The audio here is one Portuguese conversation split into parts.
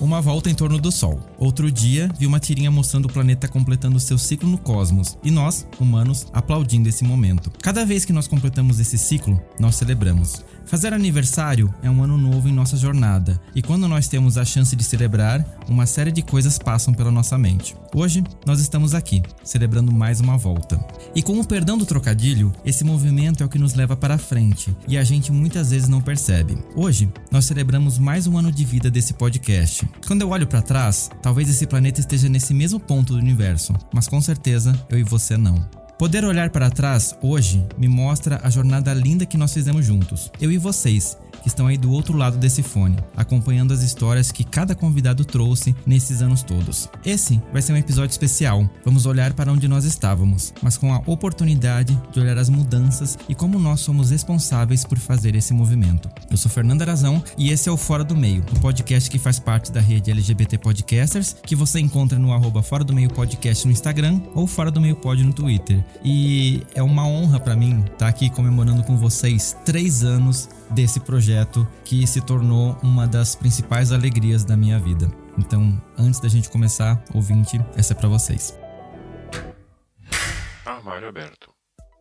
Uma volta em torno do Sol. Outro dia, vi uma tirinha mostrando o planeta completando seu ciclo no cosmos e nós, humanos, aplaudindo esse momento. Cada vez que nós completamos esse ciclo, nós celebramos. Fazer aniversário é um ano novo em nossa jornada e quando nós temos a chance de celebrar, uma série de coisas passam pela nossa mente. Hoje, nós estamos aqui, celebrando mais uma volta. E com o perdão do trocadilho, esse movimento é o que nos leva para frente e a gente muitas vezes não percebe. Hoje, nós celebramos mais um ano de vida desse podcast. Quando eu olho para trás, talvez esse planeta esteja nesse mesmo ponto do universo, mas com certeza eu e você não. Poder olhar para trás hoje me mostra a jornada linda que nós fizemos juntos, eu e vocês, que estão aí do outro lado desse fone, acompanhando as histórias que cada convidado trouxe nesses anos todos. Esse vai ser um episódio especial. Vamos olhar para onde nós estávamos, mas com a oportunidade de olhar as mudanças e como nós somos responsáveis por fazer esse movimento. Eu sou Fernando Arazão e esse é o Fora do Meio, o podcast que faz parte da rede LGBT Podcasters, que você encontra no arroba Fora do Meio Podcast no Instagram ou Fora do Meio Pod no Twitter. E é uma honra para mim estar aqui comemorando com vocês três anos desse projeto que se tornou uma das principais alegrias da minha vida. Então, antes da gente começar, ouvinte, essa é para vocês. Armário aberto.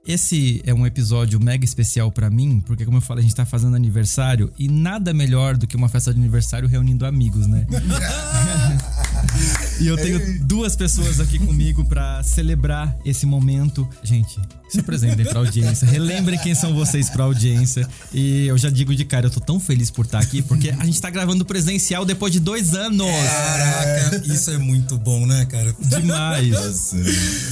Esse é um episódio mega especial para mim, porque como eu falei, a gente tá fazendo aniversário e nada melhor do que uma festa de aniversário reunindo amigos, né? e eu tenho duas pessoas aqui comigo para celebrar esse momento. Gente, se apresentem pra audiência, relembrem quem são vocês pra audiência. E eu já digo de cara, eu tô tão feliz por estar aqui, porque a gente tá gravando presencial depois de dois anos. Caraca, isso é muito bom, né, cara? Demais. Nossa,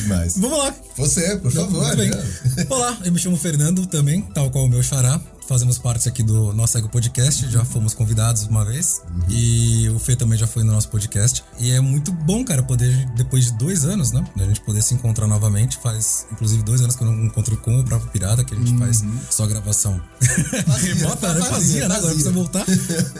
demais. Vamos lá. Você, por favor. Bem. né? Olá, eu me chamo Fernando também, tal qual o meu xará. Fazemos parte aqui do nosso Ego Podcast, já fomos convidados uma vez. E o Fê também já foi no nosso podcast. E é muito bom, cara, poder, depois de dois anos, né? A gente poder se encontrar novamente. Faz, inclusive, dois anos que eu não encontro com o próprio Pirata, que a gente faz só gravação remota, né? fazia, Fazia, né? Agora precisa voltar.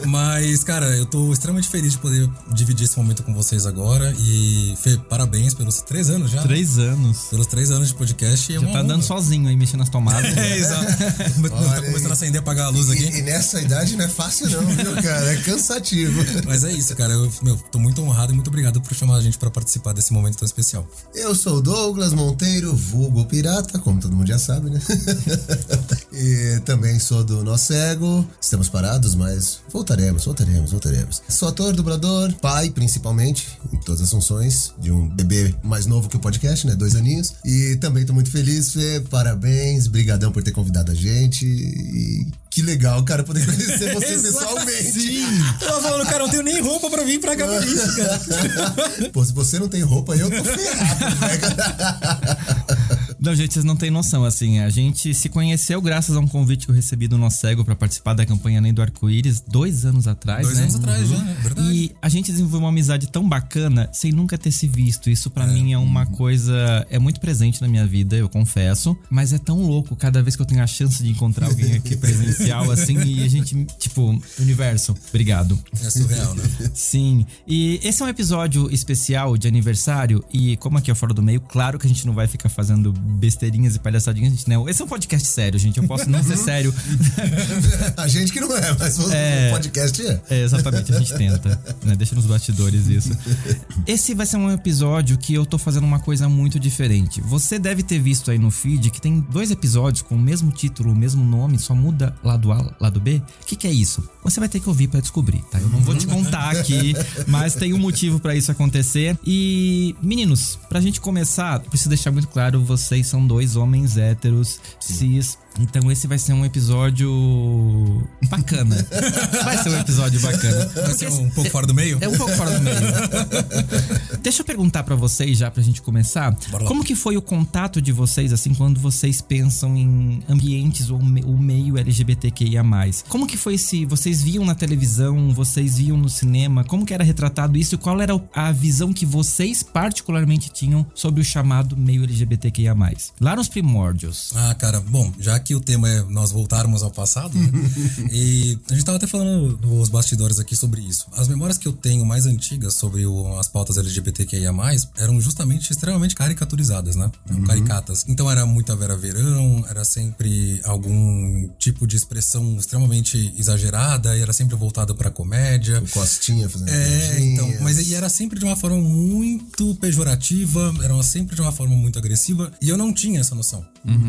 Mas, cara, eu tô extremamente feliz de poder dividir esse momento com vocês agora. E, Fê, parabéns pelos três anos já. né? Três anos. Pelos três anos de podcast. é Já tá andando honra. sozinho aí, mexendo nas tomadas. É, exato. tá começando a acender e apagar a luz aqui. E, e nessa idade não é fácil não, viu, cara? É cansativo. Mas é isso, cara. Eu meu, tô muito honrado e muito obrigado por chamar a gente pra participar desse momento tão especial. Eu sou Douglas Monteiro, vulgo pirata, como todo mundo já sabe, né? e também sou do Nosso Ego. Estamos parados, mas voltaremos, voltaremos, voltaremos. Sou ator, dublador, pai, principalmente, em todas as funções, de um bebê mais novo que o podcast, né? Dois aninhos. E também tô muito feliz, Fê. Parabéns, brigadão por ter convidado a gente. E que legal, cara, poder conhecer você pessoalmente. Sim. Eu tava falando, cara, eu não tenho nem roupa pra vir pra isso, cara. Pô, se você não tem roupa, eu tô ferrado, né? Não, gente, vocês não têm noção, assim, a gente se conheceu graças a um convite que eu recebi do Nosso Cego pra participar da campanha Além do Arco-Íris dois anos atrás, Dois né? anos atrás já, é verdade. E a gente desenvolveu uma amizade tão bacana sem nunca ter se visto. Isso pra mim é uma coisa. É muito presente na minha vida, eu confesso. Mas é tão louco cada vez que eu tenho a chance de encontrar alguém aqui presencial, assim, e a gente, tipo, universo, obrigado. É surreal, né? Sim. E esse é um episódio especial de aniversário. E como aqui é Fora do Meio, claro que a gente não vai ficar fazendo besteirinhas e palhaçadinhas. A gente, não. Esse é um podcast sério, gente. Eu posso não ser sério. A gente que não é, mas o É. podcast é. É, exatamente, a gente tenta, né? Deixa nos bastidores isso. Esse vai ser um episódio que eu tô fazendo uma coisa muito diferente. Você deve ter visto aí no feed que tem dois episódios com o mesmo título, o mesmo nome, só muda lado A, lado B. O que, que é isso? Você vai ter que ouvir pra descobrir, tá? Eu não vou te contar aqui, mas tem um motivo pra isso acontecer. E, meninos, pra gente começar, preciso deixar muito claro: vocês são dois homens héteros, cis, Então esse vai ser um episódio bacana. Vai ser um episódio bacana. Vai ser um pouco fora do meio? É um pouco fora do meio. Deixa eu perguntar pra vocês já pra gente começar. Como que foi o contato de vocês assim quando vocês pensam em ambientes ou o meio LGBTQIA+. Como que foi esse, vocês viam na televisão, vocês viam no cinema, como que era retratado isso e qual era a visão que vocês particularmente tinham sobre o chamado meio LGBTQIA+. Lá nos primórdios. Ah, cara, bom, já que o tema é nós voltarmos ao passado, né? e a gente tava até falando nos bastidores aqui sobre isso. As memórias que eu tenho mais antigas sobre o- as pautas LGBTQIA+, eram justamente extremamente caricaturizadas, né? Eram Caricatas. Então era muita Vera Verão, era sempre algum tipo de expressão extremamente exagerada, e era sempre voltado pra comédia. O Costinha fazendo É, então, mas e era sempre de uma forma muito pejorativa, era sempre de uma forma muito agressiva, e eu não tinha essa noção.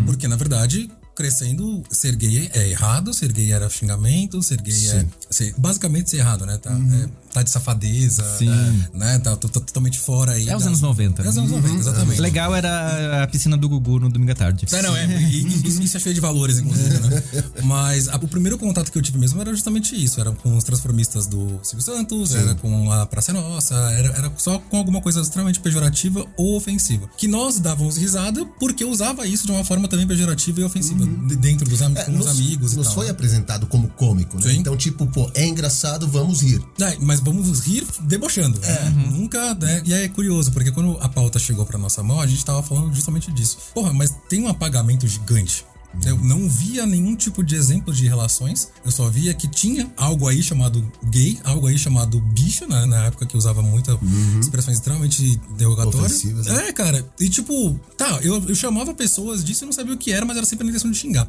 Porque, na verdade, crescendo, ser gay é errado, ser gay era xingamento, ser gay é. ser- basicamente ser errado, né? Tá, é, tá de safadeza, Sim. é, né? Tá, tô- tô totalmente fora aí. É os anos 90. É os anos 90, exatamente. Legal era a piscina do Gugu no domingo à tarde. É, não, é. Isso, isso é cheio de valores, inclusive, né? Mas a- o primeiro contato que eu tive mesmo era justamente isso. Era com os transformistas do Silvio Santos, era com a Praça Nossa, era, era só com alguma coisa extremamente pejorativa ou ofensiva. Que nós dávamos risada porque usava isso de uma forma também pejorativa e ofensiva. de- Dentro dos am É, com os nos- amigos e nos tal. foi apresentado como cômico, né? Sim. Então, tipo, pô, é engraçado, vamos rir. É, mas vamos rir debochando. né? Nunca, né? E aí é curioso, porque quando a pauta chegou pra nossa mão, a gente tava falando justamente disso. Porra, mas tem um apagamento gigante. Eu não via nenhum tipo de exemplo de relações. Eu só via que tinha algo aí chamado gay, algo aí chamado bicho, né? Na época que usava muita expressões extremamente derrogatórias. Ofensivas, né? É, cara. E tipo, tá, eu, eu chamava pessoas disso e não sabia o que era, mas era sempre na intenção de xingar.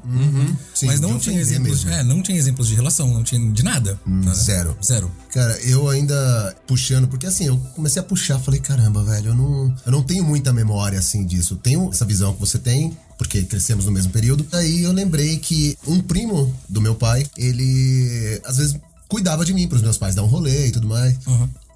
Sim, mas de não tinha exemplos. mesmo. É, não tinha exemplos de relação, não tinha de nada. né? zero. Zero. Cara, eu ainda puxando, porque assim, eu comecei a puxar, falei, caramba, velho, eu não, eu não tenho muita memória assim disso. Eu tenho essa visão que você tem, porque crescemos no mesmo período. Aí eu lembrei que um primo do meu pai, ele às vezes cuidava de mim, pros meus pais dar um rolê e tudo mais.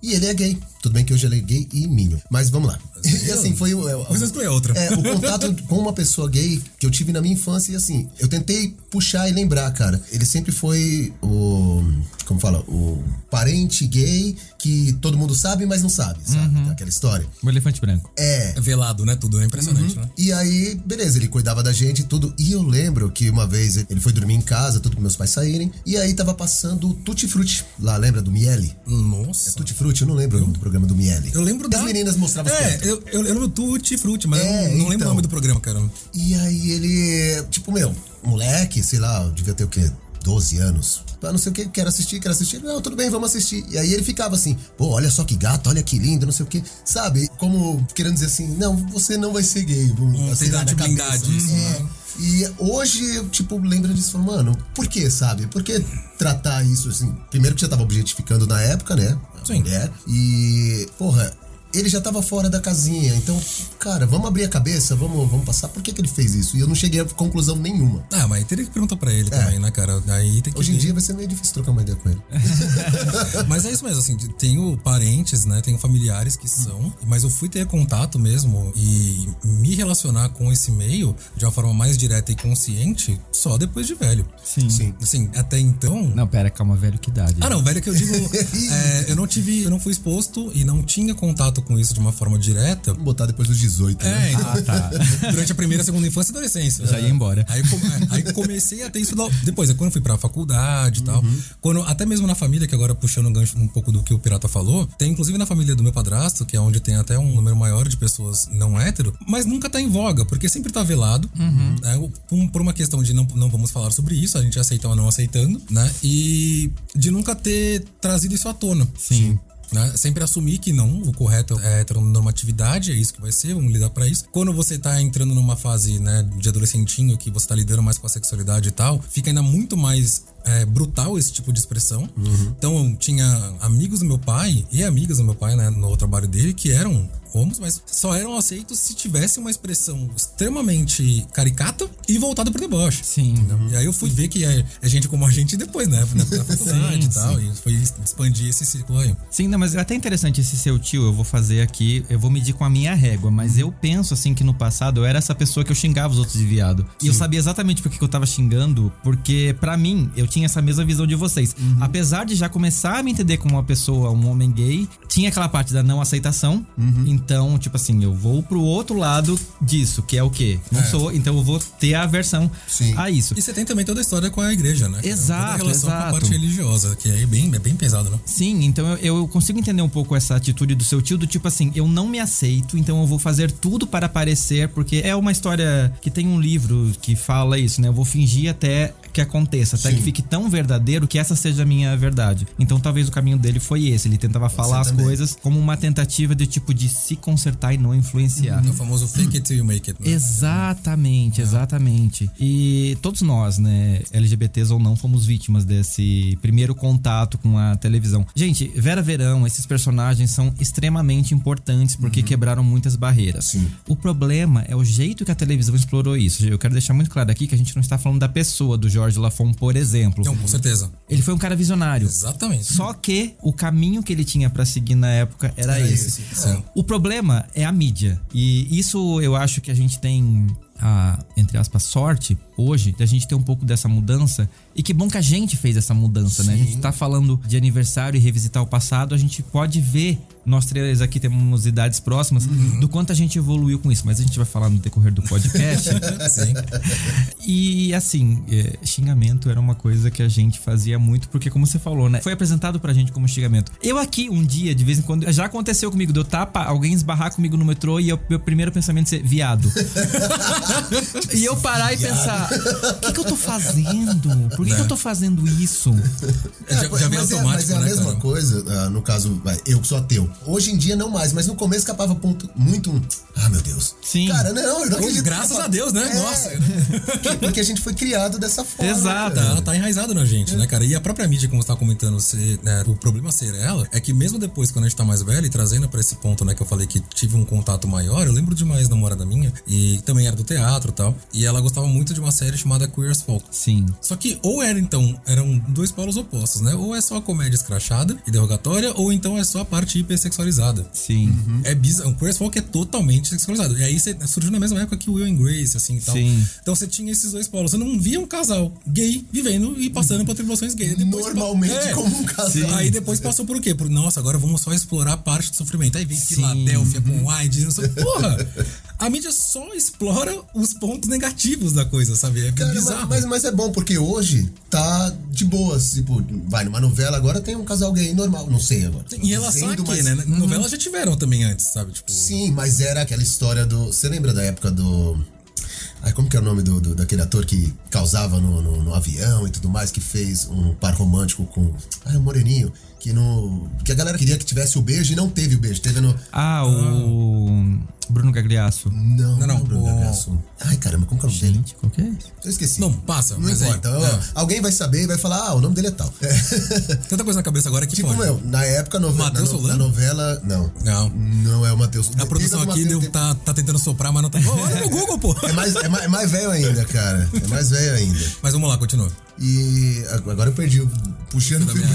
E ele é gay. Tudo bem que hoje ele é gay e minho. Mas vamos lá. E assim, foi o. o- Coisa exclui a outra. É, o contato com uma pessoa gay que eu tive na minha infância, e assim, eu tentei puxar e lembrar, cara. Ele sempre foi o. Como fala? O parente gay que todo mundo sabe, mas não sabe, sabe? Aquela história. O elefante branco. É. velado, né? Tudo é impressionante, né? E aí, beleza, ele cuidava da gente e tudo. E eu lembro que uma vez ele foi dormir em casa, tudo com meus pais saírem. E aí tava passando o Tutti Frutti. Lá, lembra do Miele? Nossa. Tutti Frutti, eu não lembro o nome do programa do Miele. Eu lembro das da... meninas mostravam os É, eu, eu lembro Tutti Frutti, mas É, eu não, não lembro então. o nome do programa, cara. E aí ele, tipo, meu, moleque, sei lá, devia ter o quê? 12 anos. Ah, não sei o que, quero assistir, quero assistir. Não, tudo bem, vamos assistir. E aí ele ficava assim, pô, olha só que gato, olha que lindo, não sei o que. Sabe? Como querendo dizer assim, não, você não vai ser gay. Hum, sei lá, na cabeça. disso, É. né? E hoje eu, tipo, lembro disso, mano, por que, sabe? Por que tratar isso assim? Primeiro que já tava objetificando na época, né? Sim. mulher. E, porra, ele já tava fora da casinha. Então, cara, vamos abrir a cabeça, vamos, vamos passar. Por que, que ele fez isso? E eu não cheguei a conclusão nenhuma. Ah, mas teria que perguntar pra ele também, né, cara? Daí tem que Hoje em ver. dia vai ser meio difícil trocar uma ideia com ele. Mas é isso mesmo, assim, tenho parentes, né? Tenho familiares que são, mas eu fui ter contato mesmo e me relacionar com esse meio de uma forma mais direta e consciente só depois de velho. Sim. Sim. Assim, até então. Não, pera, calma, velho, que idade? Ah, não, velho, é que eu digo. é, eu não tive, eu não fui exposto e não tinha contato com isso de uma forma direta. Vamos botar depois dos 18, né? É, então, Ah, tá. durante a primeira, segunda infância e adolescência. Já ia embora. Aí, é, aí comecei a ter isso depois, é quando eu fui pra faculdade e tal. Quando, até mesmo na família, que agora puxando o gancho um pouco do que o Pirata falou, tem inclusive na família do meu padrasto, que é onde tem até um número maior de pessoas não hétero, mas nunca tá em voga, porque sempre tá velado, né? Um- por uma questão de não, não vamos falar sobre isso, a gente aceita ou não aceitando, né? E de nunca ter trazido isso à tona. Sim. Né? Sempre assumir que não, o correto é heteronormatividade, é isso que vai ser, vamos lidar pra isso. Quando você tá entrando numa fase, né, de adolescentinho, que você tá lidando mais com a sexualidade e tal, fica ainda muito mais é, brutal esse tipo de expressão. Então, eu tinha amigos do meu pai e amigas do meu pai, né, no trabalho dele, que eram homos, mas só eram aceitos se tivesse uma expressão extremamente caricata e voltada pro deboche. Sim. E aí eu fui ver que é, é gente como a gente depois, né? Na, na faculdade Sim, e tal. E foi expandir esse ciclo aí. Sim, não, mas é até interessante esse seu tio, eu vou fazer aqui, eu vou medir com a minha régua, mas eu penso assim que no passado eu era essa pessoa que eu xingava os outros de viado. E eu sabia exatamente por que eu tava xingando, porque pra mim eu tinha essa mesma visão de vocês. Apesar de já começar a me entender como uma pessoa, um homem gay, tinha aquela parte da não aceitação. Então, tipo assim, eu vou pro outro lado disso, que é o quê? Não sou, então eu vou ter a aversão Sim. a isso. E você tem também toda a história com a igreja, né? cara? Exato, Toda a relação com a exato. parte religiosa, que aí é bem, é bem pesado, né? Sim, então eu, eu consigo entender um pouco essa atitude do seu tio, do tipo assim, eu não me aceito, então eu vou fazer tudo para aparecer, porque é uma história que tem um livro que fala isso, né? Eu vou fingir até que aconteça, até Sim. que fique tão verdadeiro que essa seja a minha verdade. Então talvez o caminho dele foi esse, ele tentava falar as também. coisas como uma tentativa de tipo de se consertar e não influenciar. É o famoso fake it till you make it, né? Exatamente, exatamente. E todos nós, né, LGBTs ou não, fomos vítimas desse primeiro contato com a televisão. Gente, Vera Verão, esses personagens são extremamente importantes porque quebraram muitas barreiras. Sim. O problema é o jeito que a televisão explorou isso. Eu quero deixar muito claro aqui que a gente não está falando da pessoa do Jorge Lafon, por exemplo. Não, com certeza. Ele foi um cara visionário. Exatamente. Só que o caminho que ele tinha pra seguir na época era, Era esse. esse. O problema é a mídia. E isso eu acho que a gente tem a, entre aspas, sorte hoje da gente ter um pouco dessa mudança. E que bom que a gente fez essa mudança, né? A gente tá falando de aniversário e revisitar o passado, a gente pode ver, nós três aqui temos idades próximas, do quanto a gente evoluiu com isso. Mas a gente vai falar no decorrer do podcast. Sim. E assim, é, xingamento era uma coisa que a gente fazia muito, porque como você falou, né? Foi apresentado pra gente como xingamento. Eu aqui, um dia, de vez em quando, já aconteceu comigo, de eu tapa, alguém esbarrar comigo no metrô e o meu primeiro pensamento ser viado. e eu parar e pensar, o que, que eu tô fazendo? Por que, que eu tô fazendo isso? Já- já vem mas, é, automático, mas é a né, mesma cara? coisa, ah, no caso, eu que sou ateu. Hoje em dia não mais, mas no começo capava ponto, muito um. Ah, meu Deus. Sim. Cara, não, eu não Pô, acredito. graças a Deus, né? É, Nossa. Porque, porque a gente foi criado dessa forma. Exato. cara? tá enraizado na gente, né, cara? E a própria mídia, como você tá comentando, ser, né, o problema ser ela, é que mesmo depois, quando a gente tá mais velho e trazendo pra esse ponto, né, que eu falei que tive um contato maior, eu lembro de uma ex-namorada minha, e também era do teatro e tal, e ela gostava muito de uma série chamada Queer as Folk. Sim. Só que ou era então, eram dois polos opostos, né? Ou é só a comédia escrachada e derrogatória, ou então é só a parte hipersexualizada. Sim. É bizarro. O Queer as Folk é totalmente sexualizado. E aí você surgiu na mesma época que o Will and Grace, assim e tal. Sim. Então você tinha esses dois polos. Você não via um casal gay vivendo e passando por tribulações gays. Depois- Normalmente, É. como um casal. Aí depois passou por quê? Por, nossa, agora vamos só explorar a parte do sofrimento. Aí vem Sim. Filadélfia com AIDS, não sei. Porra! A mídia só explora os pontos negativos da coisa, sabe? É Cara, bizarro. mas, mas é bom, porque hoje tá de boas. Tipo, vai numa novela, agora tem um casal gay normal. Não sei agora. Em relação Dizendo, aqui, mas- né? Novelas já tiveram também antes, sabe? Tipo, Sim, mas era aquela história do. Você lembra da época do. Ai, como que é o nome do, do- daquele ator que causava no, no, no avião e tudo mais, que fez um par romântico com. Ai, o Moreninho. Que no. Que a galera queria que tivesse o beijo e não teve o beijo. Teve no. Ah, o Bruno Gagliasso. Não, Não, não, não, Bruno o- Gagliasso. Ai, caramba, como que é o nome dele? Gente, qual que é? Eu esqueci. Não, passa, Não importa. ó, é. Alguém vai saber e vai falar, ah, o nome dele é tal. É. Tanta coisa na cabeça agora que tipo, pode. meu, na época, no, na, Matheus no- na novela. Não. Não. Não é o Matheus. A produção aqui deu, tá, tá tentando soprar, mas não tá. Olha no Google, pô. É mais, é, mais, é mais velho ainda, cara. É mais velho ainda. Mas vamos lá, continua. E agora eu perdi, o- puxando o perdi.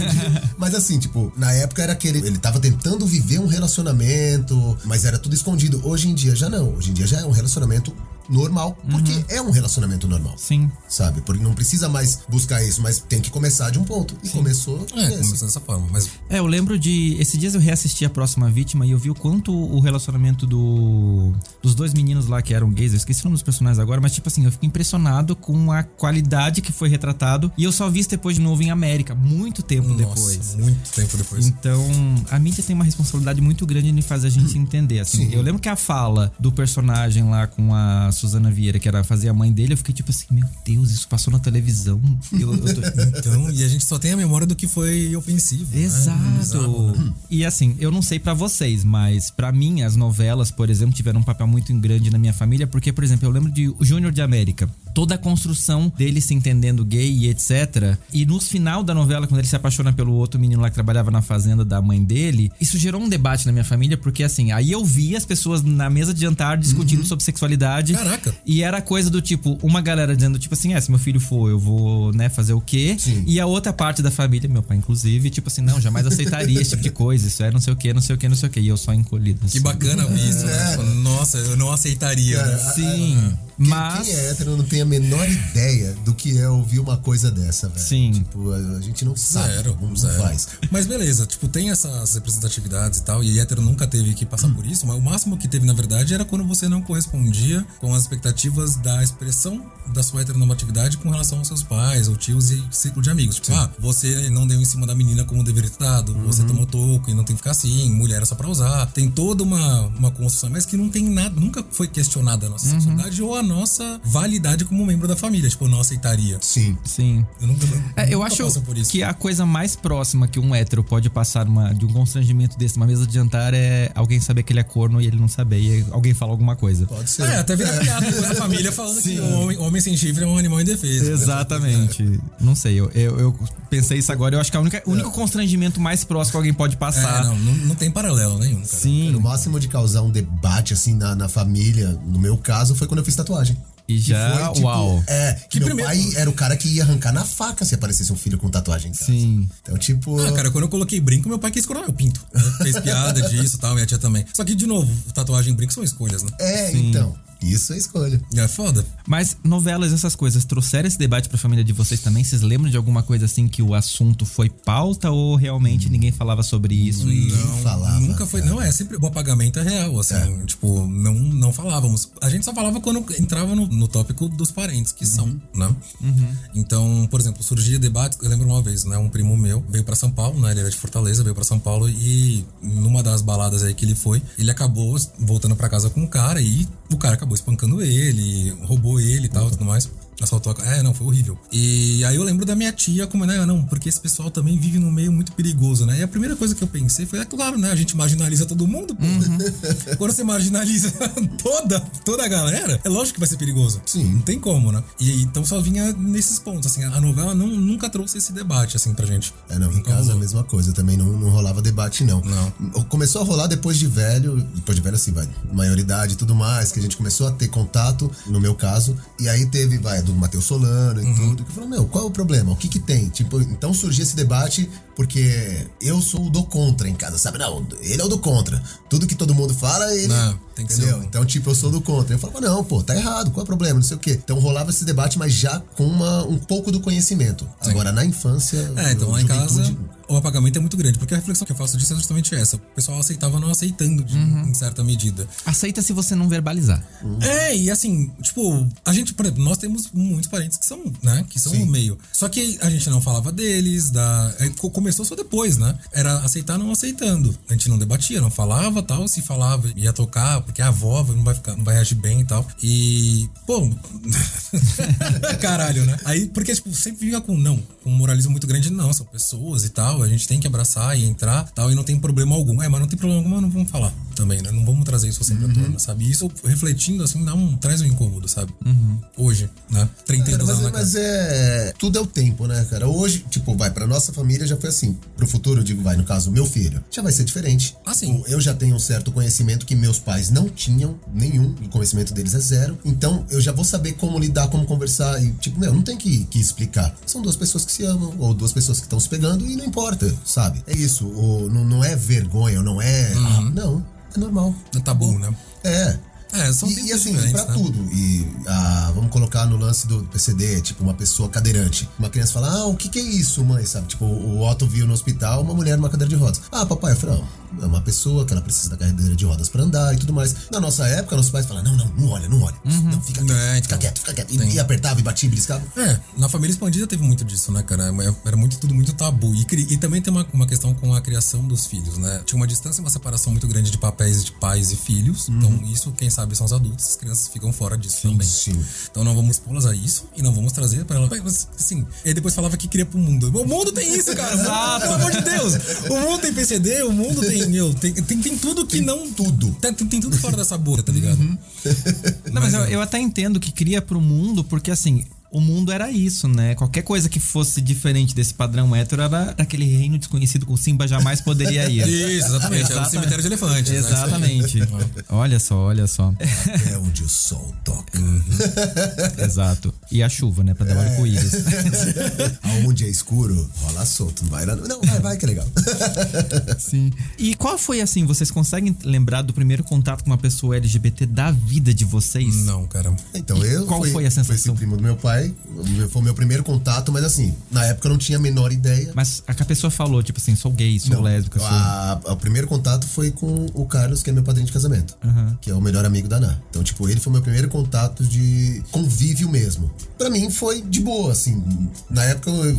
Mas assim, tipo, na época era aquele. Ele tava tentando viver um relacionamento, mas era tudo escondido. Hoje em dia já não. Hoje em dia já é um relacionamento normal. Porque é um relacionamento normal. Sim. Sabe? Porque não precisa mais buscar isso, mas tem que começar de um ponto. E começou. É, nesse. começou dessa forma. Mas É, eu lembro de. Esses dias eu reassisti a próxima vítima e eu vi o quanto o relacionamento do. dos dois meninos lá que eram gays, eu esqueci o nome dos personagens agora, mas tipo assim, eu fico impressionado com a qualidade que foi retratado. E eu só vi isso depois de novo em América, muito tempo nossa, depois. muito tempo depois. Então, a mídia tem uma responsabilidade muito grande em fazer a gente entender. Assim, Sim. eu lembro que a fala do personagem lá com a Suzana Vieira, que era fazer a mãe dele, eu fiquei tipo assim, meu Deus, isso passou na televisão. Eu, eu tô... Então, e a gente só tem a memória do que foi ofensivo. né? Exato. Bizarro, né? E assim, eu não sei pra vocês, mas pra mim as novelas, por exemplo, tiveram um papel muito grande na minha família, porque, por exemplo, eu lembro de o Júnior de América. Toda a construção dele se entendendo gay e etc. E no final da novela, quando ele se apaixona pelo outro menino lá que trabalhava na fazenda da mãe dele, isso gerou um debate na minha família, porque assim, aí eu vi as pessoas na mesa de jantar discutindo sobre sexualidade. Caraca. E era coisa do tipo, uma galera dizendo, tipo assim, é, se meu filho for, eu vou, né, fazer o quê? Sim. E a outra parte da família, meu pai, inclusive, tipo assim, não, jamais aceitaria esse tipo de coisa. Isso é não sei o quê, não sei o quê, não sei o quê. E eu só encolhido. Que assim. bacana ver isso, né? Nossa, eu não aceitaria, Cara, né? Sim. Quem, Mas. quem é hétero não tem a menor ideia do que é ouvir uma coisa dessa, velho. Sim. Tipo, a, a gente não sabe. Zero, não, zero. faz. Mas beleza, tipo, tem essas representatividades e tal, e hétero nunca teve que passar por isso, mas o máximo que teve, na verdade, era quando você não correspondia com as expectativas da expressão da sua heteronormatividade com relação aos seus pais, ou tios e círculo de amigos. Tipo, ah, você não deu em cima da menina como deveria ter dado, você tomou toco e não tem que ficar assim, mulher é só pra usar. Tem toda uma, uma construção, mas que não tem nada, nunca foi questionada a nossa sexualidade ou a nossa validade como membro da família. Tipo, eu não aceitaria. Sim. Sim. Eu nunca, É, eu nunca acho passo por isso. que a coisa mais próxima que um hétero pode passar uma, de um constrangimento desse, uma mesa de jantar, é alguém saber que ele é corno e ele não saber, e alguém fala alguma coisa. Pode ser. É, até vira piada com a família falando que o homem, homem sem chifre é um animal indefeso. Exatamente. Não sei, eu, eu, eu pensei isso agora. Eu acho que o único constrangimento mais próximo que alguém pode É, passar. não, não, não tem paralelo nenhum, cara. Sim. No máximo de causar um debate, assim, na, na família, no meu caso, foi quando eu fiz tatuagem. E Que já, foi, tipo, uau. É, que, Que meu primeiro- pai era o cara que ia arrancar na faca se aparecesse um filho com tatuagem em casa. Sim. Então, tipo. Ah, cara, quando eu coloquei brinco, meu pai quis coroar meu pinto. né? Fez piada disso e tal, minha tia também. Só que, de novo, tatuagem e brinco são escolhas, né? É, então. Isso é escolha. É foda. Mas novelas, essas coisas, trouxeram esse debate pra família de vocês também? Vocês lembram de alguma coisa assim que o assunto foi pauta ou realmente ninguém falava sobre isso? E... Não falava. Nunca foi. Não, é sempre. O apagamento é real, assim. Tipo, não, não falávamos. A gente só falava quando entrava no, no tópico dos parentes, que são, né? Então, por exemplo, surgia debate. Eu lembro uma vez, né? Um primo meu veio pra São Paulo, né? Ele era de Fortaleza, veio pra São Paulo e numa das baladas aí que ele foi, ele acabou voltando pra casa com um cara e o cara acabou espancando ele, roubou ele e tal, tudo mais. Assaltou a... É, não, foi horrível. E aí eu lembro da minha tia como, né, não, porque esse pessoal também vive num meio muito perigoso, né? E a primeira coisa que eu pensei foi, é claro, né, a gente marginaliza todo mundo, pô. Quando você marginaliza toda, toda a galera, é lógico que vai ser perigoso. Sim. Não tem como, né? E então só vinha nesses pontos, assim, a novela não, nunca trouxe esse debate, assim, pra gente. É, não, em Nunca casa é a rolou. mesma coisa, também não, não rolava debate, não. Não. Começou a rolar depois de velho, depois de velho assim, vai, maioridade e tudo mais, que a gente começou a ter contato, no meu caso, e aí teve, vai, do Matheus Solano e tudo, que falou, meu, qual é o problema? O que que tem? Tipo, então surgia esse debate, porque eu sou o do contra em casa, sabe? Não, ele é o do contra. Tudo que todo mundo fala, ele... Não, tem que ser entendeu? o- Então, tipo, eu sou do contra. Eu falava, não, pô, tá errado, qual é o problema? Não sei o quê. Então rolava esse debate, mas já com uma, um pouco do conhecimento. Agora, na infância... É, então lá em casa o apagamento é muito grande, porque a reflexão que eu faço disso é justamente essa. O pessoal aceitava não aceitando de- em certa medida. Aceita se você não verbalizar. É, e assim, tipo, a gente, por exemplo, nós temos muitos parentes que são, né, que são no meio. Só que a gente não falava deles, da, é, co- começou só depois, né? Era aceitar não aceitando. A gente não debatia, não falava, tal, se falava, ia tocar, porque a avó não vai ficar, não vai reagir bem e tal. E, pô, caralho, né? Aí, porque, tipo, sempre fica com não, com um moralismo muito grande, não, são pessoas e tal, a gente tem que abraçar e entrar, tal, e não tem problema algum. É, mas não tem problema algum, mas não vamos falar também, né? Não vamos trazer isso sempre à tona, sabe? E isso, refletindo, assim, dá um, traz um incômodo, sabe? Hoje, né? 32 Cara, anos na mas, mas é. Tudo é o tempo, né, cara? Hoje, tipo, vai, pra nossa família já foi assim. Pro futuro, eu digo, vai, no caso, meu filho, já vai ser diferente. Ah, sim. Eu já tenho um certo conhecimento que meus pais não tinham nenhum, o conhecimento deles é zero. Então, eu já vou saber como lidar, como conversar. E, tipo, meu, não tem que, que explicar. São duas pessoas que se amam, ou duas pessoas que estão se pegando, e não importa, sabe? É isso. O, não, não é vergonha, não é. Uhum. não, é normal. É tabu, né? É. É, são E, e assim, pra né? tudo. E ah, vamos colocar no lance do PCD, tipo, uma pessoa cadeirante. Uma criança fala, ah, o que que é isso, mãe? Sabe? Tipo, o Otto viu no hospital uma mulher numa cadeira de rodas. Ah, papai, eu falei, não, uma pessoa que ela precisa da cadeira de rodas pra andar e tudo mais. Na nossa época, nossos pais falavam, não, não, não olha, não olha. Não, fica quieto, É, fica então. quieto, fica quieto. E, e apertava, e batia, e beliscava. É, na família expandida teve muito disso, né, cara? Era muito tudo muito tabu. E, e também tem uma, uma questão com a criação dos filhos, né? Tinha uma distância, uma separação muito grande de papéis de pais e filhos. Então, isso, quem sabe, são os adultos, as crianças ficam fora disso também. sim. Então não vamos expô-las a isso e não vamos trazer pra ela. Mas, Assim, e depois falava que queria pro mundo. O mundo tem isso, cara. Pelo amor de Deus. O mundo tem PCD, o mundo tem. Meu, tem, tem, tem tudo que não. Tudo. Tem, tem, tem tudo fora dessa bolha, tá ligado? Não, mas eu, eu até entendo que cria pro mundo, porque assim, o mundo era isso, né? Qualquer coisa que fosse diferente desse padrão hétero era daquele reino desconhecido o Simba jamais poderia ir. Isso, exatamente. Era o cemitério de elefantes. né? Exatamente. olha só, olha só. É onde o sol toca. Exato. E a chuva, né? Pra dar o arco-íris. Aonde é escuro, rola solto. Não vai lá. Não, vai, vai, que é legal. Sim. E qual foi assim? Vocês conseguem lembrar do primeiro contato com uma pessoa LGBT da vida de vocês? Não, cara. Então, eu. qual fui- foi a sensação? Foi esse primo do meu pai. Foi o meu primeiro contato, mas assim, na época eu não tinha a menor ideia. Mas a pessoa falou, tipo assim, sou gay, sou Não, lésbica, sou. a- a- o primeiro contato foi com o Carlos, que é meu padrinho de casamento, que é o melhor amigo da Ana. Então, tipo, ele foi meu primeiro contato de convívio mesmo. Pra mim foi de boa, assim. Na época eu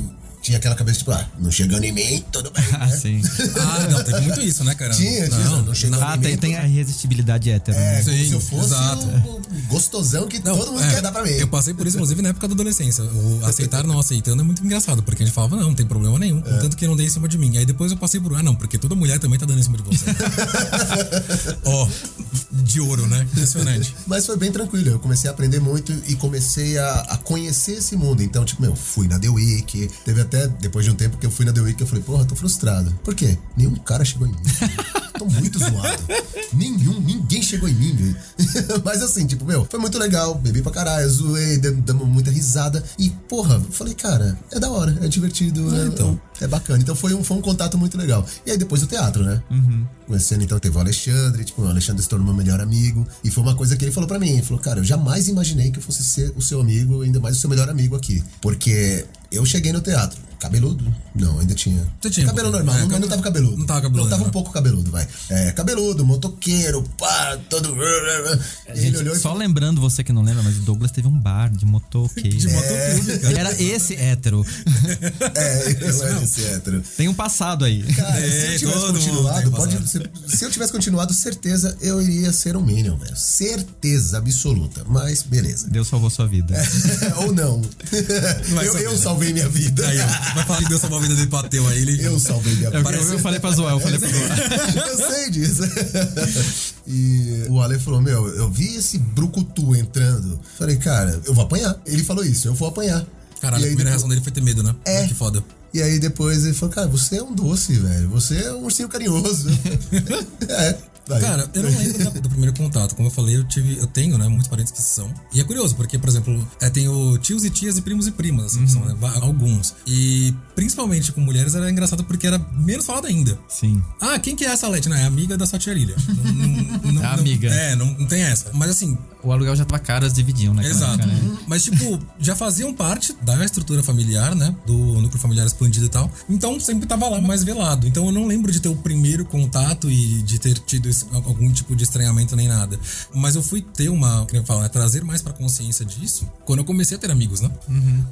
tinha aquela cabeça tipo, ah, não chegando em mim, tudo bem. Ah, né? sim. Ah, não, teve muito isso, né, cara? Tinha, tinha, não, chegou Ah, em tem, mim. tem a irresistibilidade hétero. É, né? como Sim, se eu fosse exato. o gostosão que Não, todo mundo é, quer dar pra mim. Eu passei por isso, inclusive, na época da adolescência. O aceitar não aceitando é muito engraçado, porque a gente falava, não, não tem problema nenhum, É. contanto que não dê em cima de mim. Aí depois eu passei por, ah, não, porque toda mulher também tá dando em cima de você. Ó, de ouro, né? Impressionante. Mas foi bem tranquilo. Eu comecei a aprender muito e comecei a, a conhecer esse mundo. Então, tipo, meu, fui na The Week. Teve até, depois de um tempo que eu fui na The Week, eu falei, porra, tô frustrado. Por quê? Nenhum cara chegou em mim. tô muito zoado. Nenhum, ninguém chegou em mim, velho. Mas assim, tipo, meu, foi muito legal. Bebi pra caralho, zoei, damos muita risada. E, porra, falei, cara, é da hora, é divertido, é, então. é bacana. Então foi um, foi um contato muito legal. E aí depois o teatro, né? Conhecendo, então teve o Alexandre, tipo, o Alexandre se tornou meu melhor amigo. E foi uma coisa que ele falou pra mim. Ele falou, cara, eu jamais imaginei que eu fosse ser o seu amigo, ainda mais o seu melhor amigo aqui. Porque eu cheguei no teatro. Cabeludo? Não, ainda tinha. Você tinha um cabelo pouquinho. normal, É, mas cabelo- não tava cabeludo. não tava cabeludo, Não, tava né? um pouco cabeludo, vai. É, cabeludo, motoqueiro, pá, todo. E ele Gente, olhou e só lembrando você que não lembra, mas o Douglas teve um bar de motoqueiro. De motoclube, cara. Ele era esse hétero. É, eu era esse hétero. Tem um passado aí. Cara, É, se eu tivesse continuado, pode, se, se eu tivesse continuado, certeza eu iria ser um Minion, velho. Certeza absoluta. Mas beleza. Deus salvou sua vida. Ou não. Vai eu, saber, eu né? salvei minha vida. Aí, ó, vai falar que Deus salvou a vida dele aí, ele. Eu salvei minha Eu, vida. eu, eu falei pra zoar, eu falei pra zoar. eu sei disso. E o Ale falou: Meu, eu vi esse brucutu entrando. Falei, cara, eu vou apanhar. Ele falou isso, eu vou apanhar. Caralho, a primeira depois- reação dele foi ter medo, né? É. Que foda. E aí depois ele falou, cara, você é um doce, velho. Você é um ursinho carinhoso. é. Vai. Cara, eu não lembro da- do primeiro contato. Como eu falei, eu tive, eu tenho, né, muitos parentes que são. E é curioso, porque, por exemplo, é, tenho tios e tias e primos e primas, assim, que são, né, va- alguns. E principalmente com mulheres era engraçado porque era menos falado ainda. Sim. Ah, quem que é essa Leti? Não, é amiga da sua tia Lilia. Não- não- É amiga. É, não, não tem essa. Mas assim, O aluguel já tava caro, elas dividiam, né? Exato. Cara, né? Mas, tipo, já faziam parte da estrutura familiar, né? Do núcleo familiar expandido e tal. Então, sempre tava lá mais velado. Então, eu não lembro de ter o primeiro contato e de ter tido algum tipo de estranhamento nem nada. Mas eu fui ter uma, que eu falo, né? Trazer mais pra consciência disso quando eu comecei a ter amigos, né?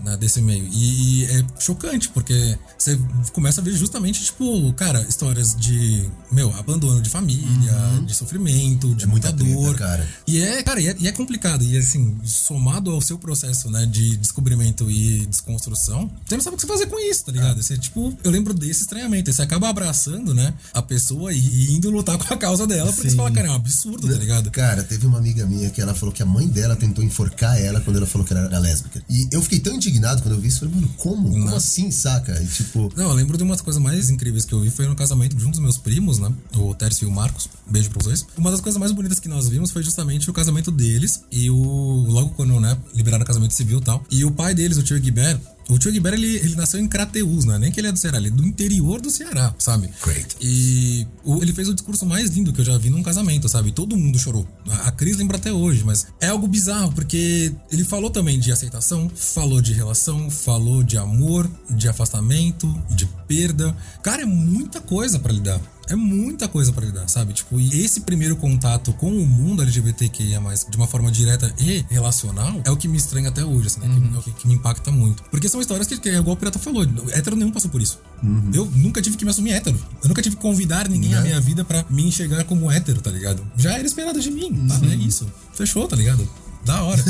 né, desse meio. E, e é chocante, porque você começa a ver justamente, tipo, cara, histórias de, meu, abandono de família, de sofrimento, de muita, muita treta, dor. cara. E é, cara, e é, e é complicado. E assim, somado ao seu processo, né, de descobrimento e desconstrução, você não sabe o que você fazer com isso, tá ligado? Você, tipo, eu lembro desse estranhamento. Você acaba abraçando, né, a pessoa e, e indo lutar com a causa dela, porque você fala, cara, é um absurdo, tá ligado? Cara, teve uma amiga minha que ela falou que a mãe dela tentou enforcar ela quando ela falou que ela era lésbica. E eu fiquei tão indignado quando eu vi isso. Falei, mano, como? Como assim, saca? E tipo, Não, eu lembro de uma das coisas mais incríveis que eu vi foi no casamento de um dos meus primos, né? O Tércio e o Marcos. Beijo pros dois. Uma das coisas mais bonitas que nós vimos foi justamente o casamento deles. E o. Logo quando, né? Liberaram o casamento civil e tal. E o pai deles, o tio Guibert. O tio Guibert, ele, ele nasceu em Crateús, né? Nem que ele é do Ceará, ele é do interior do Ceará, sabe? Great. E o- ele fez o discurso mais lindo que eu já vi num casamento, sabe? Todo mundo chorou. A, a Cris lembra até hoje, mas é algo bizarro, porque ele falou também de aceitação, falou de relação, falou de amor, de afastamento, de perda. Cara, é muita coisa pra lidar. É muita coisa pra lidar, sabe? Tipo, e esse primeiro contato com o mundo LGBTQIA+, de uma forma direta e relacional, é o que me estranha até hoje, assim, né? Que, é o que, que me impacta muito. Porque são histórias que, que é igual o Pirata falou, hétero nenhum passou por isso. Eu nunca tive que me assumir hétero. Eu nunca tive que convidar ninguém na minha vida pra me enxergar como hétero, tá ligado? Já era esperado de mim, tá? É isso. Fechou, tá ligado? Da hora.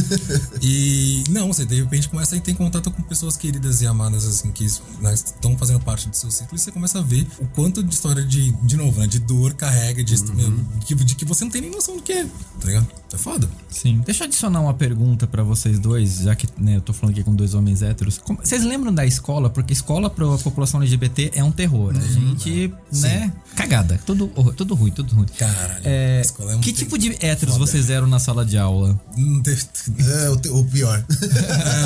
e não, você de repente começa a ter contato com pessoas queridas e amadas, assim, que né, estão fazendo parte do seu ciclo, e você começa a ver o quanto de história de, de novo, né? De dor carrega, de, meu, de, que- de que você não tem nem noção do que é, tá ligado? É foda. Sim. Deixa eu adicionar uma pergunta pra vocês dois, já que né, eu tô falando aqui com dois homens héteros. Como- vocês lembram da escola? Porque escola pra população LGBT é um terror. A gente, né? Cagada. Tudo, tudo ruim, tudo ruim. Caralho. É, é um que tipo de héteros vocês eram na sala de aula? Não teve- É o, pior.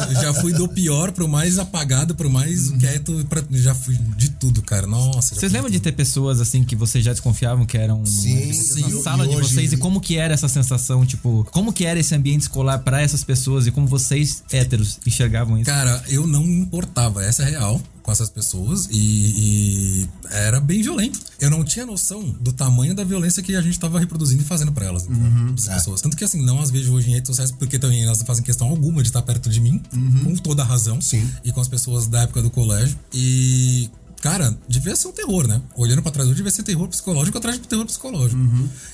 É, já fui do pior pro mais apagado, pro mais quieto, pra- já fui de tudo, cara. Nossa. Vocês lembram de ter pessoas assim que vocês já desconfiavam que eram Sim, LGBT na sim. sala E de hoje- vocês e como que era essa sensação, tipo, como que era esse ambiente escolar pra essas pessoas e como vocês héteros enxergavam isso? Cara, eu não me importava, essa é real, com essas pessoas e, e era bem violento. Eu não tinha noção do tamanho da violência que a gente tava reproduzindo e fazendo pra elas? Essas é. pessoas. Tanto que assim, não as vejo hoje em redes sociais porque também elas não fazem questão alguma de estar perto de mim, com toda a razão. Sim. E com as pessoas da época do colégio. E. Cara, devia ser um terror, né? Olhando pra trás hoje, devia ser terror psicológico atrás de terror psicológico.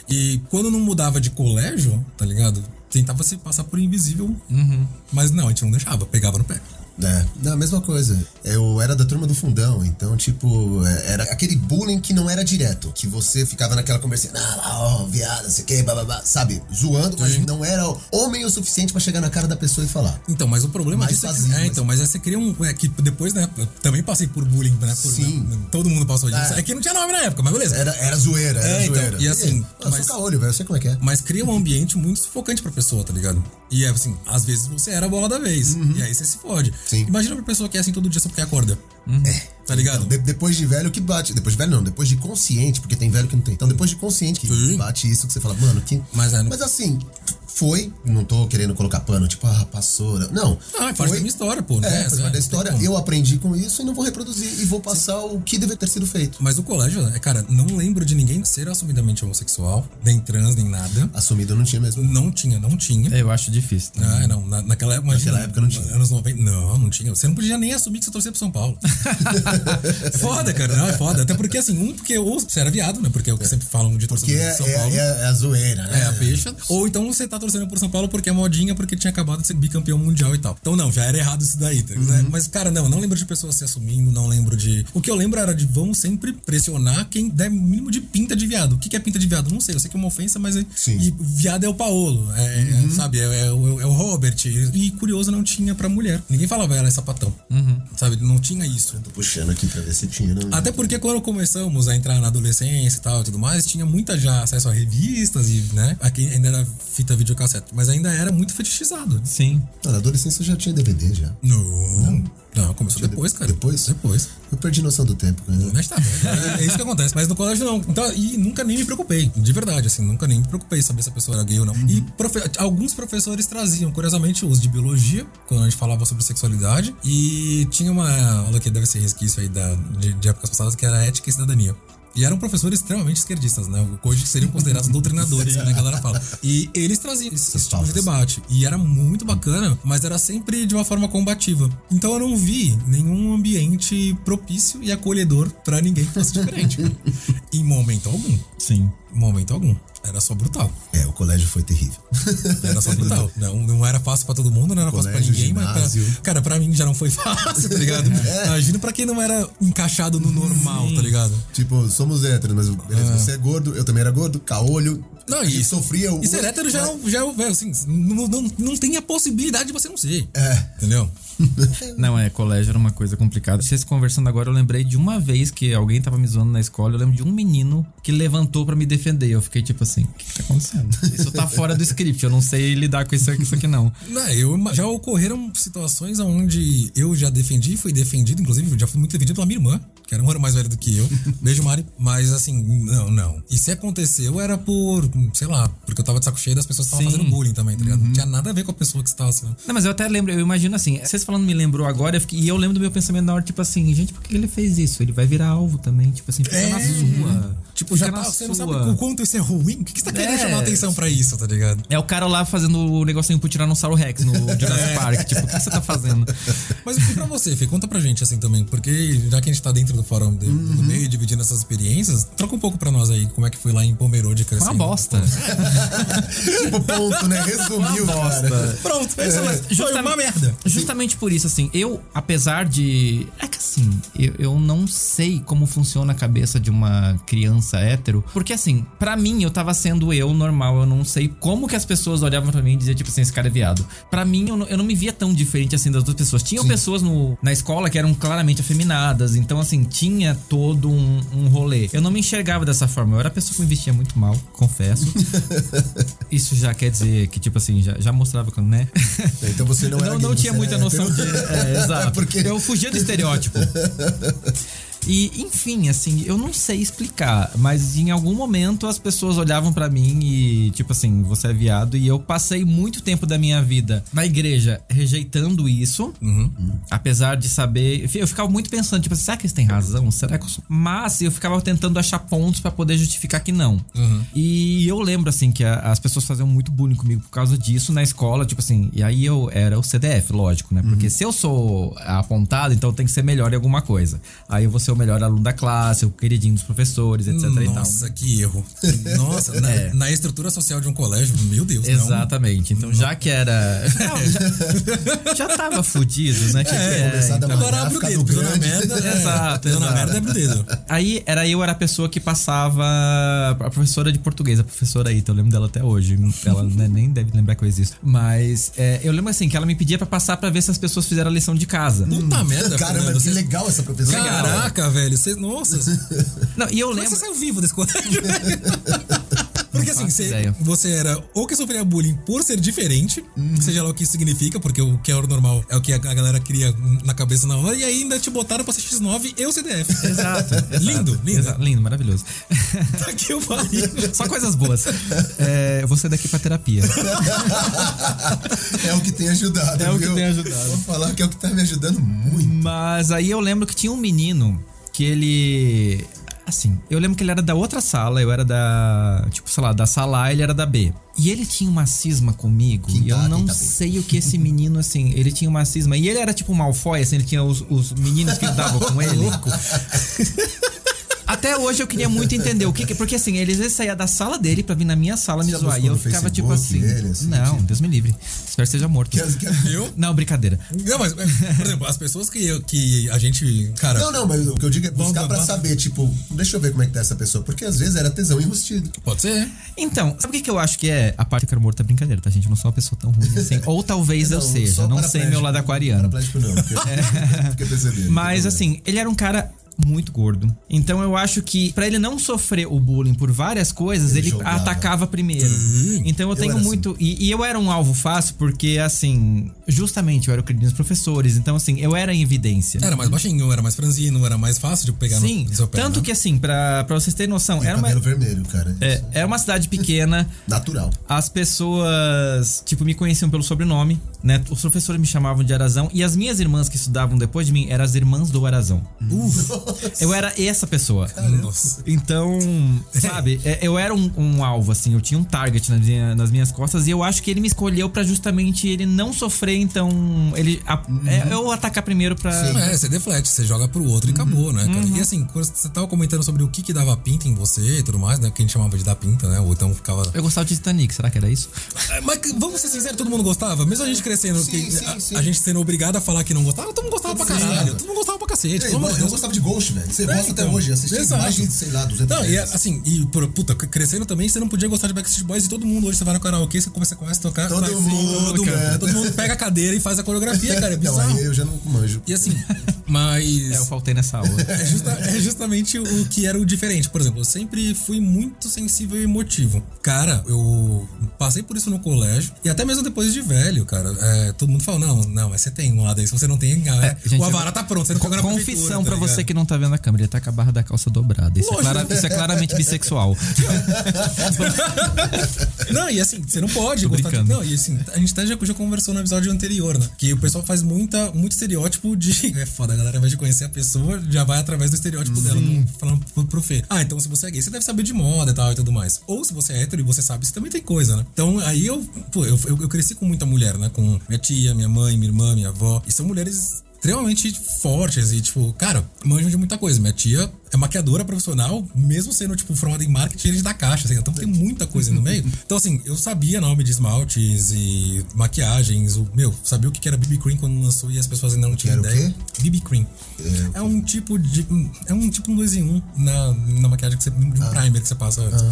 E quando não mudava de colégio, tá ligado? Tentava se passar por invisível. Mas não, a gente não deixava, pegava no pé. É, não, a mesma coisa. Eu era da turma do fundão, então, tipo, é, era aquele bullying que não era direto. Que você ficava naquela conversinha, ah, lá, ó, viado, sei que, bababá, sabe? Zoando, mas não era homem o suficiente pra chegar na cara da pessoa e falar. Então, mas o problema Mais disso é, vazio, que, é, mas- então, mas é você cria um. É que depois, né? Eu também passei por bullying, né? Por, Sim. né, todo mundo passou disso. É. É. que não tinha nome na época, mas beleza. Era, era zoeira, era É, então, zoeira. e assim, eu mas- sou caolho, velho, eu sei como é que é. Mas cria um ambiente muito sufocante pra pessoa, tá ligado? E é assim, às vezes você era a bola da vez. E aí você se fode. Sim. Imagina uma pessoa que é assim todo dia só porque acorda. Tá ligado? De- depois de velho que bate. Depois de velho não, depois de consciente, porque tem velho que não tem. Então depois de consciente que Sim. bate isso que você fala, mano, que. Mas é, não- Mas assim, foi. Não tô querendo colocar pano, tipo, ah, passou. Não. Ah, é parte foi- da minha história, pô. né? É, faz Essa- parte da não história. Eu aprendi com isso e não vou reproduzir. E vou passar o que deve ter sido feito. Mas o colégio, é, cara, não lembro de ninguém ser assumidamente homossexual, nem trans, nem nada. Assumido eu não tinha mesmo. Não tinha, não tinha. Eu acho difícil. né? Ah, não. Na, naquela época, imagina, Naquela época não tinha. Anos 90. Não, não tinha. Você não podia nem assumir que você torcia pro São Paulo. É foda, cara. Não, é foda. Até porque, assim, um, porque ou você era viado, né? Porque é o que sempre falam de pro é, São é- Paulo. é a- é a zoeira, né? É, a peixa. Ou então você tá torcendo por São Paulo porque é modinha, porque tinha acabado de ser bicampeão mundial e tal. Então, não, já era errado isso daí, tá? Uhum. Mas, cara, não, não lembro de pessoas se assumindo, não lembro de. O que eu lembro era de vamos sempre pressionar quem der mínimo de pinta de viado. O que é pinta de viado? Não sei, eu sei que é uma ofensa, mas. é- Sim. Uhum. E viado é o Paolo, é, sabe? É, é o- é o Robert. E curioso, não tinha pra mulher. Ninguém falava ela é sapatão. Uhum. Sabe? Não tinha isso. Tô puxando aqui pra ver se tinha. Não... Até porque quando começamos a entrar na adolescência e tal e tudo mais, tinha muita já acesso a revistas e, né? Aqui ainda era fita videocassete, mas ainda era muito fetichizado. Sim. Na adolescência já tinha DVD já. Não. Não, começou depois, cara. Depois? Depois. Eu perdi noção do tempo. Né? Mas tá, é, é isso que acontece. Mas no colégio não. Então, e nunca nem me preocupei. De verdade, assim, nunca nem me preocupei saber se a pessoa era gay ou não. E profe- alguns professores traziam, curiosamente, os de biologia, quando a gente falava sobre sexualidade. E tinha uma aula que deve ser resquício aí da, de, de épocas passadas, que era ética e cidadania. E eram professores extremamente esquerdistas, né? Hoje que seriam considerados doutrinadores, né? A galera fala. E eles traziam esse, esse tipo de debate. E era muito bacana, mas era sempre de uma forma combativa. Então eu não vi nenhum ambiente propício e acolhedor pra ninguém que fosse diferente. em momento algum. Sim. Em momento algum. Era só brutal. É, o colégio foi terrível. Era só brutal. Não, não era fácil pra todo mundo, não era fácil pra Colégio, ninguém, mas ginásio. pra, cara, pra mim já não foi fácil, tá ligado? Imagina pra quem não era encaixado no normal, tá ligado? tipo, somos héteros, mas beleza, Ah. você é gordo, eu também era gordo, caolho. Não, e sofria o. E ser hétero já, é um- já é velho, assim, não, não, não tem a possibilidade de você não ser. É. Entendeu? Não, é, colégio era uma coisa complicada. Vocês conversando agora, eu lembrei de uma vez que alguém tava me zoando na escola. Eu lembro de um menino que levantou pra me defender. Eu fiquei tipo assim: o que tá acontecendo? Isso tá fora do script. Eu não sei lidar com isso, isso aqui, não. Não, eu, já ocorreram situações onde eu já defendi, fui defendido, inclusive, já fui muito defendido pela minha irmã, que era um ano mais velha do que eu. Beijo, Mari. Mas assim, não, não. E se aconteceu, era por, sei lá, porque eu tava de saco cheio das pessoas que estavam fazendo bullying também, tá ligado? Não tinha nada a ver com a pessoa que estava sendo. Não, mas eu até lembro, eu imagino assim, vocês falando me lembrou agora, eu fiquei- e eu lembro do meu pensamento na hora, tipo assim, gente, por que ele fez isso? Ele vai virar alvo também, tipo assim, fica na sua. Tipo, já tá, você não sua. sabe o quanto isso é ruim. O que, que você tá querendo É. chamar atenção pra isso, tá ligado? É o cara lá fazendo o negocinho pro Tiranossauro Rex no Jurassic Park. Tipo, o que você tá fazendo? Mas e pra você, Fê? Conta pra gente assim também, porque já que a gente tá dentro do fórum de- do meio, dividindo essas experiências, troca um pouco pra nós aí, como é que foi lá em Pomerode crescendo. uma bosta. tipo, ponto, né? Resumiu, cara. Pronto, é, foi Justamente- uma merda. Justamente por isso, assim, eu, apesar de. É que assim, eu, eu não sei como funciona a cabeça de uma criança hétero. Porque, assim, pra mim, eu tava sendo eu normal. Eu não sei como que as pessoas olhavam pra mim e diziam, tipo assim, esse cara é viado. Pra mim, eu não, eu não me via tão diferente assim das outras pessoas. Tinham pessoas no, na escola que eram claramente afeminadas. Então, assim, tinha todo um, um rolê. Eu não me enxergava dessa forma. Eu era a pessoa que me vestia muito mal, confesso. Isso já quer dizer que, tipo assim, já, já mostrava quando, né? Então você não era não, gay, não tinha você muita era noção de. É, exato. Porque- Eu fugia do estereótipo. E, enfim, assim, eu não sei explicar, mas em algum momento as pessoas olhavam pra mim e, tipo assim, você é viado. E eu passei muito tempo da minha vida na igreja rejeitando isso, apesar de saber. Eu ficava muito pensando, tipo, será que eles têm razão? Será que eu sou. Mas eu ficava tentando achar pontos pra poder justificar que não. E eu lembro, assim, que a- as pessoas faziam muito bullying comigo por causa disso na escola, tipo assim. E aí eu era o CDF, lógico, né? Porque se eu sou apontado, então tenho que ser melhor em alguma coisa. Aí eu vou ser o melhor aluno da classe, o queridinho dos professores, etc e tal. Nossa, que erro. Nossa, na, É. na estrutura social de um colégio, meu Deus. não. Exatamente. Então, já que era. Não, já, já tava fudido, né? Tinha que- é, da Agora abre o dedo, pisou na merda. é, Exato, pisou na exato. merda, abre o dedo. Aí era eu, era a pessoa que passava. A professora de português, a professora Ita, eu lembro dela até hoje. Ela né, nem deve lembrar que eu existo. Mas é, eu lembro assim que ela me pedia pra passar pra ver se as pessoas fizeram a lição de casa. Puta merda, Caramba, Fernando, que você- legal essa professora. Caraca, velho. Você, nossa. Não, e eu é lembro. você saiu vivo desse colégio? Porque assim, você, ideia. você era ou que sofria bullying por ser diferente, seja lá o que isso significa, porque o que é o normal é o que a galera cria na cabeça na hora, e ainda te botaram pra ser X9 e o CDF. Exato. exato, Lindo, lindo. exato, lindo, maravilhoso. Tá aqui o. Só coisas boas. É, eu vou sair daqui pra terapia. É o que tem ajudado. É o que viu? tem ajudado. Vou falar que é o que tá me ajudando muito. Mas aí eu lembro que tinha um menino que ele. Assim, eu lembro que ele era da outra sala, eu era da. Tipo, sei lá, da sala A, ele era da B. E ele tinha uma cisma comigo. Quinta e eu não B. sei o que esse menino, assim, ele tinha uma cisma. E ele era tipo um Malfoy, assim, ele tinha os, os meninos que davam com ele. Até hoje eu queria muito entender o que, que porque assim, ele às vezes saía da sala dele pra vir na minha sala me zoar. E eu ficava tipo assim. ele, assim, não, tipo- Deus me livre. Espero que seja morto. Quer- Viu? Não, brincadeira. Não, mas, é, por exemplo, as pessoas que, que a gente. Cara, Não, não, mas o que eu digo é buscar Vamos, pra vamos. saber, tipo, deixa eu ver como é que tá essa pessoa. Porque às vezes era tesão enrustido. pode ser. Então, sabe o que, que eu acho que é? A parte do cara morto é brincadeira, tá, gente? Eu não sou uma pessoa tão ruim assim. Ou talvez eu Não, seja, só não sei meu lado aquariano. Paraplégico não, porque fiquei percebendo. Mas assim, ele era um cara muito gordo. Então eu acho que pra ele não sofrer o bullying por várias coisas, Ele ele, atacava primeiro. Então eu Eu tenho assim. muito. E, e eu era um alvo fácil porque, assim, justamente eu era o querido dos professores. Então, assim, eu era em evidência. Era mais baixinho, era mais franzino, era mais fácil de pegar Sim, no seu pé. tanto né? que assim, pra, pra vocês terem noção, E era uma, vermelho, cara. é, era uma cidade pequena. Natural. As pessoas, tipo, me conheciam pelo sobrenome, né? Os professores me chamavam de Arazão. E as minhas irmãs que estudavam depois de mim eram as irmãs do Arazão. Eu era essa pessoa. Nossa. Então, sabe, é, eu era um, um alvo, assim, eu tinha um target nas, minha- nas minhas costas e eu acho que ele me escolheu pra justamente ele não sofrer, então. Ele. a- é, eu atacar primeiro pra. Sim. É, você deflete, você joga pro outro e acabou, né, cara? Uhum. E assim, quando você tava comentando sobre o que que dava pinta em você e tudo mais, né? Que a gente chamava de dar pinta, né? Ou então ficava. Eu gostava de Titanic, será que era isso? É, Mas vamos ser sinceros, todo mundo gostava? Mesmo a gente crescendo, Sim, que sim, a, sim. a gente sendo obrigado a falar que não gostava, todo mundo gostava pra Sim. caralho. Todo mundo gostava pra cacete. Ei, eu gostava de Ghost, velho. Você É, gosta então. até hoje. Assisti Exato. mais de, sei lá, 200 Não, e vezes. assim, e por, puta, crescendo também, você não podia gostar de Backstreet Boys e todo mundo hoje você vai no karaokê, você começa, começa a tocar. Todo vai- mundo, todo, cara. todo mundo pega a cadeira e faz a coreografia, cara. É Não, bizarro. aí eu já não manjo. E assim, mas. É, eu faltei nessa aula. É, justa- é justamente o que era o diferente. Por exemplo, eu sempre fui muito sensível e emotivo. Cara, eu passei por isso no colégio. E até mesmo depois de velho, cara. é, todo mundo fala, não, não, mas você tem um lado aí. Se você não tem, É, gente, o Avara tá pronto. Você não na Confissão prefeitura, tá pra você que não não tá vendo a câmera, ele tá com a barra da calça dobrada. Isso, é, clara- isso é claramente bissexual. Não, e assim, você não pode Tô gostar de. brincando. Não, e assim, a gente até já, já conversou no episódio anterior, né? Que o pessoal faz muita, muito estereótipo de. É foda, a galera, ao invés de conhecer a pessoa, já vai através do estereótipo dela, não- falando pro, pro Fê. Ah, então se você é gay, você deve saber de moda e tal e tudo mais. Ou se você é hétero e você sabe, você também tem coisa, né? Então aí eu, pô, eu, eu, eu cresci com muita mulher, né? Com minha tia, minha mãe, minha irmã, minha avó. E são mulheres extremamente fortes e, tipo, cara, manjam de muita coisa. Minha tia é maquiadora profissional, mesmo sendo, tipo, formada em marketing eles da caixa, assim, então tem muita coisa no meio. Então, assim, eu sabia nome de esmaltes e maquiagens, o, meu, sabia o que era BB Cream quando lançou e as pessoas ainda não tinham Era o ideia. quê? BB Cream. É, um tipo de. É um tipo um dois em um na, na maquiagem que você. um primer que você passa antes.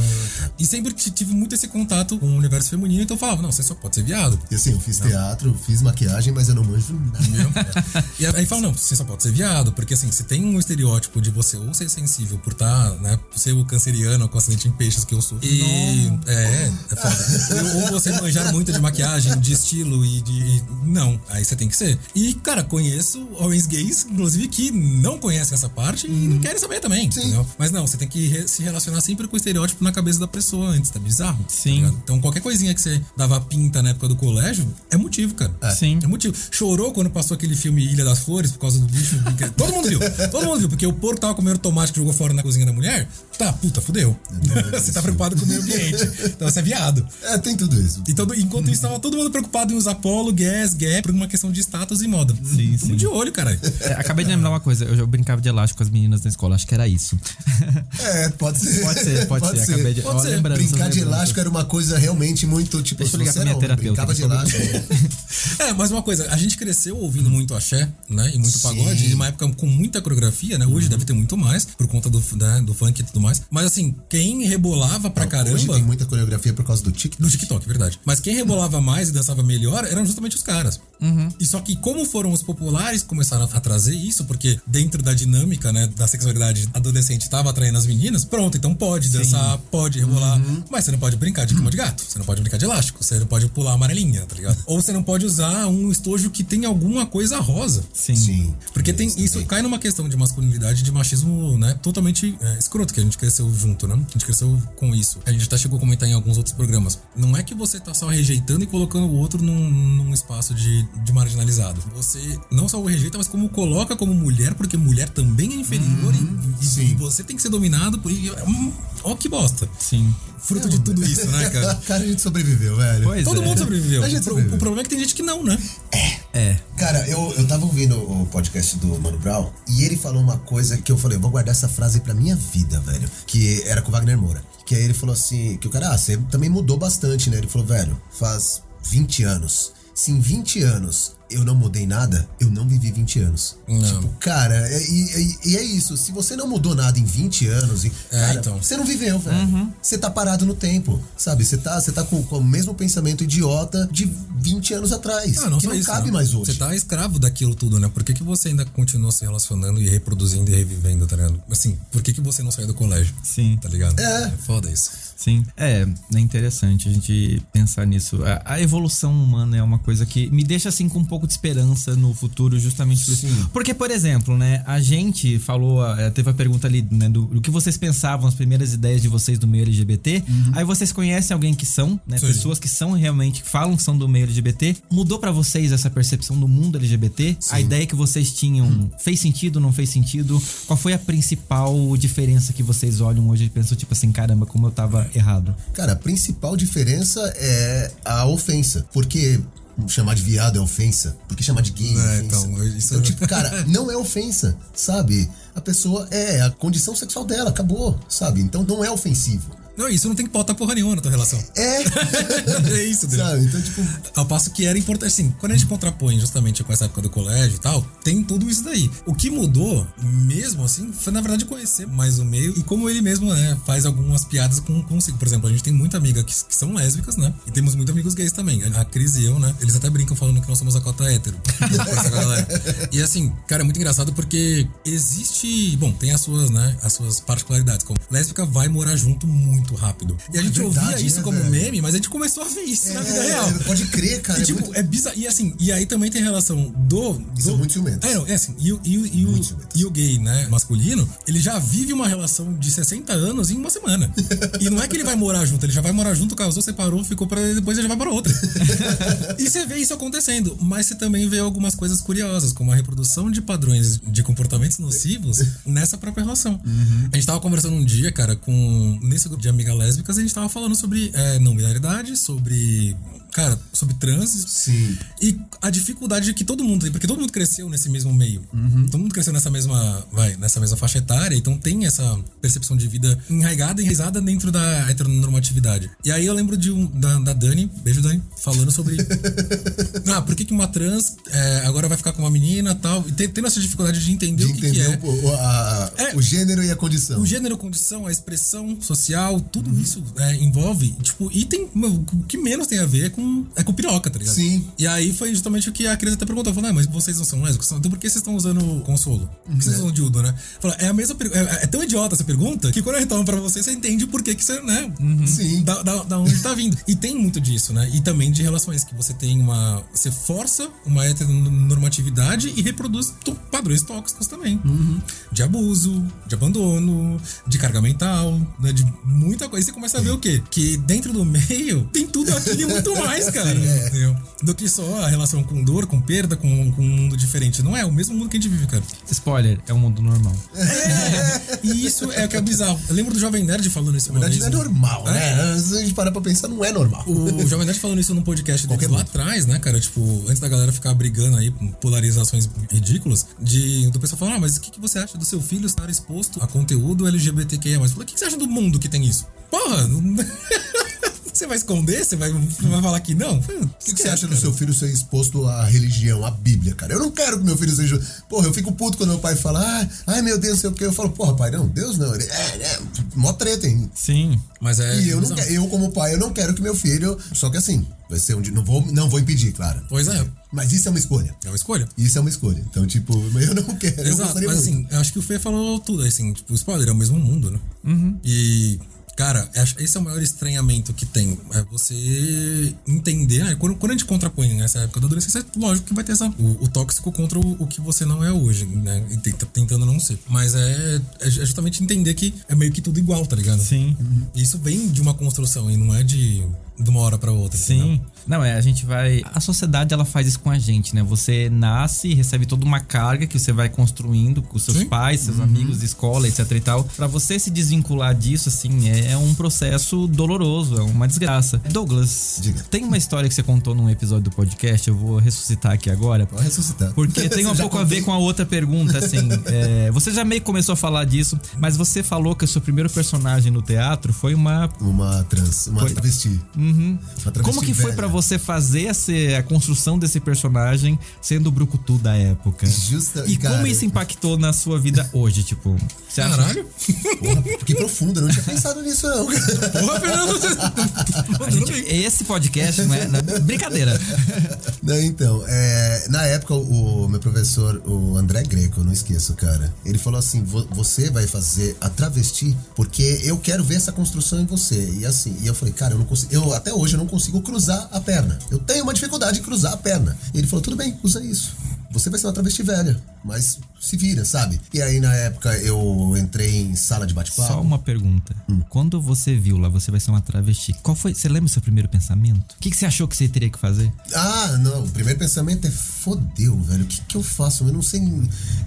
E sempre tive muito esse contato com o universo feminino, então eu falava, não, você só pode ser viado. E assim, eu fiz teatro, fiz maquiagem, mas eu não manjo nada. E aí fala, não, você só pode ser viado, porque assim, se tem um estereótipo de você ou ser sensível por estar, né, por ser o canceriano com acidente em peixes que eu sou. E é, é foda. ou você manjar muito de maquiagem, de estilo e de. Não, aí você tem que ser. E, cara, conheço homens gays, inclusive, que não conhecem essa parte e não querem saber também. entendeu? Mas não, você tem que re- se relacionar sempre com o estereótipo na cabeça da pessoa antes, tá bizarro? tá Sim. ligado? então qualquer coisinha que você dava pinta na época do colégio é motivo, cara. Sim. É motivo. Chorou quando passou aquele filme Ilha das Flores por causa do bicho. Todo mundo viu. Todo mundo viu, porque o porco tava comendo tomate que jogou fora na cozinha da mulher. Tá, puta, fudeu. você tá preocupado com o meio ambiente. Então você é viado. É, tem tudo isso. E todo- enquanto isso, tava todo mundo preocupado em usar polo, gas, gap, por uma questão de status e moda. Sim, Tamo sim. de olho, caralho. É, acabei de lembrar uma coisa, eu já brincava de elástico com as meninas na escola, acho que era isso. É, pode ser. Pode ser, pode, ser. Acabei de. Pode ó, ser. lembranças, Brincar de elástico era uma coisa realmente muito, tipo, Deixa eu ligar você pra minha não terapeuta, brincava de elástico. É, mas uma coisa, a gente cresceu ouvindo muito axé, né? E muito Sim. pagode, e uma época com muita coreografia, né? Hoje deve ter muito mais, por conta do, né, do funk e tudo mais. Mas assim, quem rebolava pra caramba. Hoje tem muita coreografia por causa do TikTok. No TikTok, verdade. Mas quem rebolava mais e dançava melhor eram justamente os caras. E só que como foram os populares que começaram a trazer isso, porque dentro da dinâmica, né, da sexualidade adolescente tava atraindo as meninas, pronto, então pode dançar, pode rebolar, mas você não pode brincar de cama de gato, você não pode brincar de elástico, você não pode pular amarelinha, tá ligado? Ou você não pode usar um estojo que tem alguma coisa rosa. Sim. Sim. Porque tem isso cai numa questão de masculinidade de machismo, né? Totalmente é, escroto, que a gente cresceu junto, né? A gente cresceu com isso. A gente até chegou a comentar em alguns outros programas. Não é que você tá só rejeitando e colocando o outro num, num espaço de, de marginalizado. Você não só o rejeita, mas como coloca como mulher, porque mulher também é inferior e- e, e você tem que ser dominado por. e- hum, Ó, que bosta. Sim. Fruto de tudo isso, né, cara? Cara, a gente sobreviveu, velho. Pois Todo é. mundo sobreviveu. A gente sobreviveu. O problema é que tem gente que não, né? É. Cara, eu, eu tava ouvindo o podcast do Mano Brown e ele falou uma coisa que eu falei, eu vou guardar essa frase pra minha vida, velho. Que era com o Wagner Moura. Que aí ele falou assim, que o cara, ah, você também mudou bastante, né? Ele falou, velho, faz 20 anos. Se em 20 anos eu não mudei nada, eu não vivi 20 anos. Não. Tipo, cara, é- e, e- e é isso. Se você não mudou nada em 20 anos, e, cara, então. você não viveu, velho. Você tá parado no tempo, sabe? Você tá, você tá com, com o mesmo pensamento idiota de 20 anos atrás. Ah, não que não isso, cabe né? mais hoje. Você tá escravo daquilo tudo, né? Por que, que você ainda continua se relacionando e reproduzindo e revivendo, tá ligado? Assim, por que, que você não saiu do colégio? Sim. Tá ligado? É. foda isso. Sim, é, é interessante a gente pensar nisso. A, a evolução humana é uma coisa que me deixa assim com um pouco de esperança no futuro, justamente por isso. Sim. Porque, por exemplo, né, a gente falou, eh, teve a pergunta ali, né, do, do que vocês pensavam, as primeiras ideias de vocês do meio LGBT. Aí vocês conhecem alguém que são, né, Sim. pessoas que são realmente, que falam que são do meio LGBT. Mudou pra vocês essa percepção do mundo LGBT? A ideia que vocês tinham fez sentido, não fez sentido? Qual foi a principal diferença que vocês olham hoje e pensam, tipo assim, caramba, como eu tava errado? Cara, a principal diferença é a ofensa. Porque chamar de viado é ofensa. Porque chamar de gay é, É, então, isso- Então, tipo, cara, não é ofensa, sabe? A pessoa é a condição sexual dela, acabou, sabe? Então não é ofensivo. Não, isso não tem que pautar porra nenhuma na tua relação. É, é isso, entendeu? sabe? Então, tipo, Ao passo que era importante, assim, quando a gente contrapõe justamente com essa época do colégio e tal, tem tudo isso daí. O que mudou, mesmo assim, foi na verdade conhecer mais o meio e como ele mesmo, né, faz algumas piadas com consigo. Por exemplo, a gente tem muita amiga que, que são lésbicas, né? E temos muitos amigos gays também. A Cris e eu, né? Eles até brincam falando que nós somos a cota hétero. E assim, cara, é muito engraçado porque existe. Bom, tem as suas, né? As suas particularidades. Como lésbica vai morar junto muito muito rápido. E a gente É verdade, ouvia isso né, como velho? meme, mas a gente começou a ver isso na vida É, real. Pode crer, cara. E, é tipo, muito- é bizarro. E assim, e aí também tem relação do. Isso do é muito ciumento. É, não, é assim, e, o- e, e, Muito o, e o gay, né, masculino, ele já vive uma relação de 60 anos em uma semana. e não é que ele vai morar junto, ele já vai morar junto, casou, separou, ficou pra depois ele já vai para outra. e você vê isso acontecendo, mas você também vê algumas coisas curiosas, como a reprodução de padrões de comportamentos nocivos nessa própria relação. A gente tava conversando um dia, cara, com. Nesse grupo de amigas lésbicas, a gente tava falando sobre é, não binaridade, sobre. Cara, sobre trans. Sim. E a dificuldade que todo mundo tem, porque todo mundo cresceu nesse mesmo meio. Uhum. Todo mundo cresceu nessa mesma, vai, nessa mesma faixa etária, então tem essa percepção de vida enraigada e enraizada dentro da heteronormatividade. E aí eu lembro de um, da, da Dani, beijo Dani, falando sobre. ah, por que, que uma trans é, agora vai ficar com uma menina e tal? E tem- tendo essa dificuldade de entender De o que, entender que é. o, a- É. o gênero e a condição. O gênero, condição, a expressão social, tudo Uhum. isso é, envolve, tipo, e tem. O que menos tem a ver é com, é com piroca, tá ligado? Sim. E aí foi justamente o que a Cris até perguntou: falou, ah, mas vocês não são lésbicos? Então por que vocês estão usando consolo? Por que vocês usam dildo, né? Falou, é a mesma pergunta. É, é tão idiota essa pergunta que quando eu retorno pra você, você entende por que, que você, né? Sim. Da, da, da onde tá vindo. E tem muito disso, né? E também de relações que você tem uma. Você força uma heteronormatividade e reproduz padrões tóxicos também. De abuso, de abandono, de carga mental, né? De muita coisa. E você começa a ver o quê? Que dentro do meio tem tudo aquilo e muito mais, cara. entendeu? Do que só a relação com dor, com perda, com, com um mundo diferente. Não é o mesmo mundo que a gente vive, cara. Spoiler, é um mundo normal. É, e isso é o que é bizarro. Eu lembro do Jovem Nerd falando isso Na verdade, vez. não é né? normal, É. né? Se a gente parar pra pensar, não é normal. O Jovem Nerd falando isso num podcast deles Qualquer lá atrás, né, cara? Tipo, antes da galera ficar brigando aí com polarizações ridículas, de, do pessoal falando, ah, mas o que, que você acha do seu filho estar exposto a conteúdo LGBTQIA+. Falei, o que, que você acha do mundo que tem isso? Porra! não- Você vai esconder? Você vai, vai falar que não? O que, que você acha do seu filho ser exposto à religião, à Bíblia, cara? Eu não quero que meu filho seja. Porra, eu fico puto quando meu pai fala, ah, ai meu Deus, não sei o quê. Eu falo, porra, pai, não, Deus não. Ele, é, é, mó treta, hein? Sim. Mas é. E eu, não quero, eu, como pai, eu não quero que meu filho. Só que assim, vai ser um dia. Não vou, não vou impedir, claro. Pois é, Mas isso é uma escolha. é uma escolha. Isso é uma escolha. Então, tipo, eu não quero. eu Exato, gostaria mas muito. assim, eu acho que o Fê falou tudo, assim, tipo, spoiler, é o mesmo mundo, né? E, cara, acho- esse é o maior estranhamento que tem. É você entender, né? Quando, quando a gente contrapõe nessa época da adolescência, é lógico que vai ter essa, o, o tóxico contra o, o que você não é hoje, né? E tenta- tentando não ser. Mas é, é justamente entender que é meio que tudo igual, tá ligado? Sim. E Isso vem de uma construção e não é de, de uma hora pra outra. entendeu? Sim. Não, é, a gente vai. A sociedade ela faz isso com a gente, né? Você nasce e recebe toda uma carga que você vai construindo com seus Sim. pais, seus amigos de escola, etc e tal. Pra você se desvincular disso, assim, é, é um processo doloroso, é uma desgraça. Douglas, Diga. tem uma história que você contou num episódio do podcast, eu vou ressuscitar aqui agora. Pode ressuscitar. Porque tem um pouco a contei? ver com a outra pergunta, assim. é, você já meio que começou a falar disso, mas você falou que o seu primeiro personagem no teatro foi uma. Uma trans, uma Foi. travesti. Uhum. Como que foi pra você fazer esse- a construção desse personagem sendo o Brucutu da época? Justa- e cara, como isso impactou na sua vida hoje, tipo? Você acha- Caralho? Porra, que profundo, eu não tinha pensado nisso, não. Porra, Fernando! Gente, esse podcast não é, brincadeira. Não, então, é, na época o, o meu professor, o André Greco, eu não esqueço, cara, ele falou assim: "Vo- você vai fazer a travesti porque eu quero ver essa construção em você. E assim, e eu falei, cara, eu não consigo, eu até hoje eu não consigo cruzar a perna. Eu tenho uma dificuldade de cruzar a perna. E ele falou: tudo bem, usa isso. Você vai ser uma travesti velha, mas se vira, sabe? E aí na época eu entrei em sala de bate-papo. Só uma pergunta. Hum. Quando você viu lá, você vai ser uma travesti, qual foi. Você lembra o seu primeiro pensamento? O que, que você achou que você teria que fazer? Ah, não. O primeiro pensamento é fodeu, velho. O que, que eu faço? Eu não sei.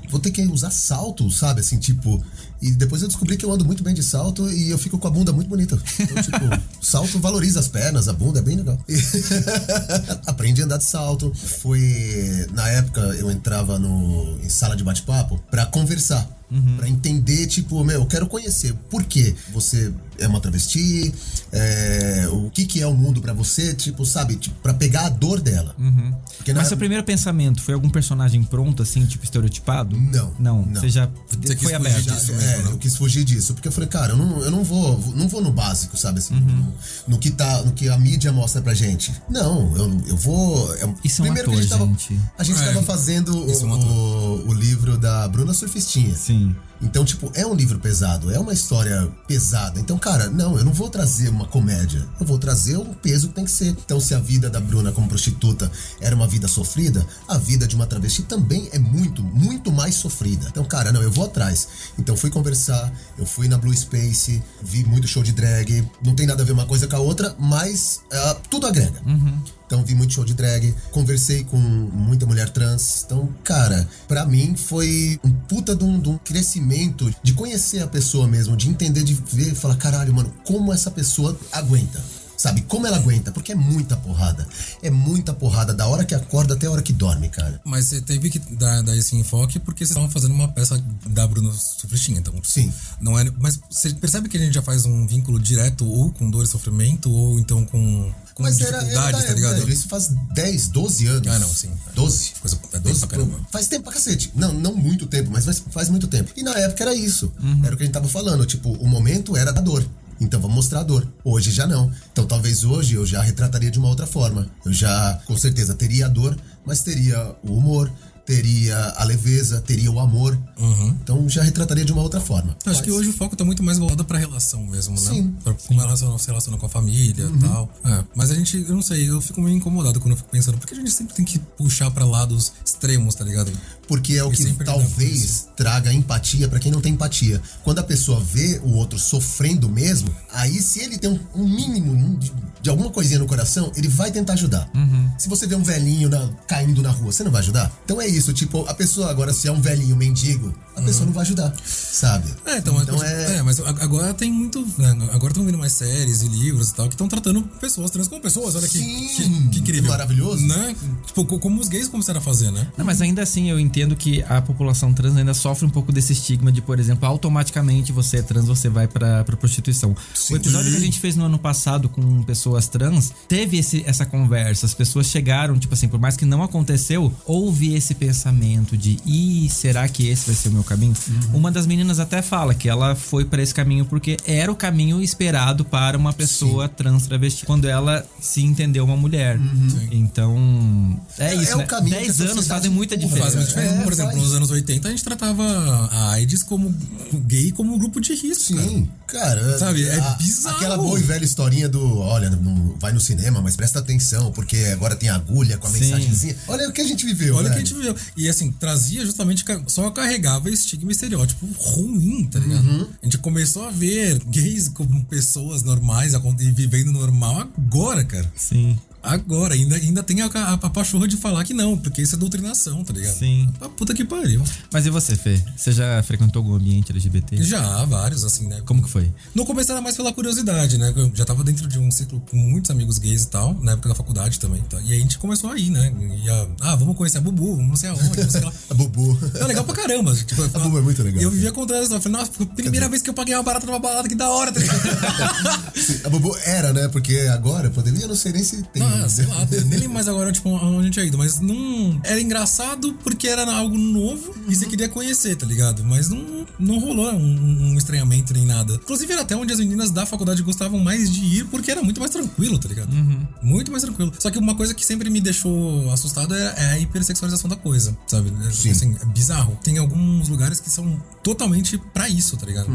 Vou ter que usar salto, sabe? Assim, tipo. E depois eu descobri que eu ando muito bem de salto e eu fico com a bunda muito bonita. Então, tipo, salto valoriza as pernas, a bunda é bem legal. Aprendi a andar de salto. Foi. Na época eu entrava no, em sala de bate-papo pra conversar. Pra entender, tipo, meu, eu quero conhecer por que você é uma travesti, é, o que que é o mundo pra você, tipo, sabe, tipo, pra pegar a dor dela. Na- Mas seu primeiro pensamento foi algum personagem pronto, assim, tipo estereotipado? Não, Não, não. você já Você quis foi fugir aberto. disso. é, né? eu quis fugir disso, porque eu falei, cara, eu não, eu não vou, não vou no básico, sabe assim, no, no que tá, no que a mídia mostra pra gente. Não, eu, eu vou. é- Isso é um primeiro que a gente ator, tava, gente. a gente É, tava fazendo isso é um o, o livro da Bruna Surfistinha. Sim. Então, tipo, é um livro pesado, é uma história pesada. Então, cara, não, eu não vou trazer uma comédia. Eu vou trazer um peso que tem que ser. Então, se a vida da Bruna como prostituta era uma vida sofrida, a vida de uma travesti também é muito, muito mais sofrida. Então, cara, não, eu vou atrás. Então, fui conversar, eu fui na Blue Space, vi muito show de drag. Não tem nada a ver uma coisa com a outra, mas uh, tudo agrega. Então vi muito show de drag, conversei com muita mulher trans. Então, cara, pra mim foi um puta de um, de um crescimento de conhecer a pessoa mesmo, de entender, de ver falar, caralho, mano, como essa pessoa aguenta. Sabe, como ela aguenta? Porque é muita porrada. É muita porrada, da hora que acorda até a hora que dorme, cara. Mas você teve que dar, dar esse enfoque porque vocês estavam fazendo uma peça da Bruna Sufristinha, então. Sim. Não é, mas você percebe que a gente já faz um vínculo direto ou com dor e sofrimento ou então com, com Mas era, dificuldades, era, tá ligado? isso faz 10, 12 anos. Ah, não, sim. 12. Coisa- é tempo 12 pra caramba. Faz tempo pra cacete. Não, não muito tempo, mas faz, faz muito tempo. E na época era isso. Uhum. Era o que a gente tava falando. Tipo, o momento era da dor. Então vamos mostrar a dor. Hoje já não. Então talvez hoje eu já retrataria de uma outra forma. Eu já, com certeza, teria a dor, mas teria o humor, teria a leveza, teria o amor. Então já retrataria de uma outra forma. Uhum. Eu acho que hoje o foco tá muito mais voltado pra relação mesmo, né? Sim. Pra como ela se relaciona com a família e tal. É, mas a gente, eu não sei, eu fico meio incomodado quando eu fico pensando, porque a gente sempre tem que puxar pra lados extremos, tá ligado? Porque é o que talvez traga empatia pra quem não tem empatia. Quando a pessoa vê o outro sofrendo mesmo, aí se ele tem um, um mínimo de, de alguma coisinha no coração, ele vai tentar ajudar. Uhum. Se você vê um velhinho na- caindo na rua, você não vai ajudar? Então é isso, tipo, a pessoa agora, se é um velhinho mendigo, a pessoa não vai ajudar, sabe? É, então, então é... é, mas a- agora tem muito. né, agora estão vindo mais séries e livros e tal que estão tratando pessoas trans como pessoas. Olha que, Sim, que, que incrível. maravilhoso. Né? Tipo, co- como os gays começaram a fazer, né? Não, mas ainda assim eu entendo que a população trans ainda sofre um pouco desse estigma de, por exemplo, automaticamente você é trans, você vai pra, pra prostituição. O episódio que a gente fez no ano passado com pessoas trans teve esse, essa conversa. As pessoas chegaram, tipo assim, por mais que não aconteceu, houve esse pensamento de, ih, será que esse vai ser o meu caminho? Uma das meninas até fala que ela foi pra esse caminho porque era o caminho esperado para uma pessoa trans travesti quando ela se entendeu uma mulher. Então, é, É- isso, é né? caminho que a 10 anos fazem muita diferença. Faz muito diferença. É, Por exemplo, nos anos 80 a gente tratava a AIDS como gay como um grupo de risco. cara. Sim, cara. Sabe, é a- bizarro. Aquela boa e velha historinha do, olha, não vai no cinema, mas presta atenção, porque agora tem agulha com a Sim. mensagenzinha. Olha o que a gente viveu, Olha o que a gente viveu. E assim, trazia justamente, só carregava estigma e estereótipo ruim, tá ligado? Uhum. A gente começou a ver gays como pessoas normais e vivendo normal agora, cara. Sim. Agora, ainda, ainda tem a, a, a pachorra de falar que não, porque isso é doutrinação, tá ligado? Sim. A puta que pariu. Mas e você, Fê? Você já frequentou algum ambiente LGBT? Já, vários, assim, né? Como que foi? No começo era mais pela curiosidade, né? Eu já tava dentro de um ciclo com muitos amigos gays e tal, na época da faculdade também. Tá? E aí a gente começou a ir, né? Ia, ah, vamos conhecer a Bubu, vamos não sei aonde, não sei lá. A Bubu. É legal pra caramba. Tipo, a Bubu é muito legal. E eu vivia contando essa. Eu falei, nossa, foi a primeira vez que eu paguei uma barata numa balada, que da hora, tá ligado? Sim, a Bubu era, né? Porque agora, poderia, eu não sei nem se tem. Ah, sei lá, nem lembro mais agora, tipo, onde a gente tinha ido, mas não. Era engraçado porque era algo novo e você queria conhecer, tá ligado? Mas não, não rolou um, um estranhamento nem nada. Inclusive, era até onde as meninas da faculdade gostavam mais de ir porque era muito mais tranquilo, tá ligado? Muito mais tranquilo. Só que uma coisa que sempre me deixou assustado é, é a hipersexualização da coisa, sabe? Sim. Assim, é bizarro. Tem alguns lugares que são totalmente pra isso, tá ligado?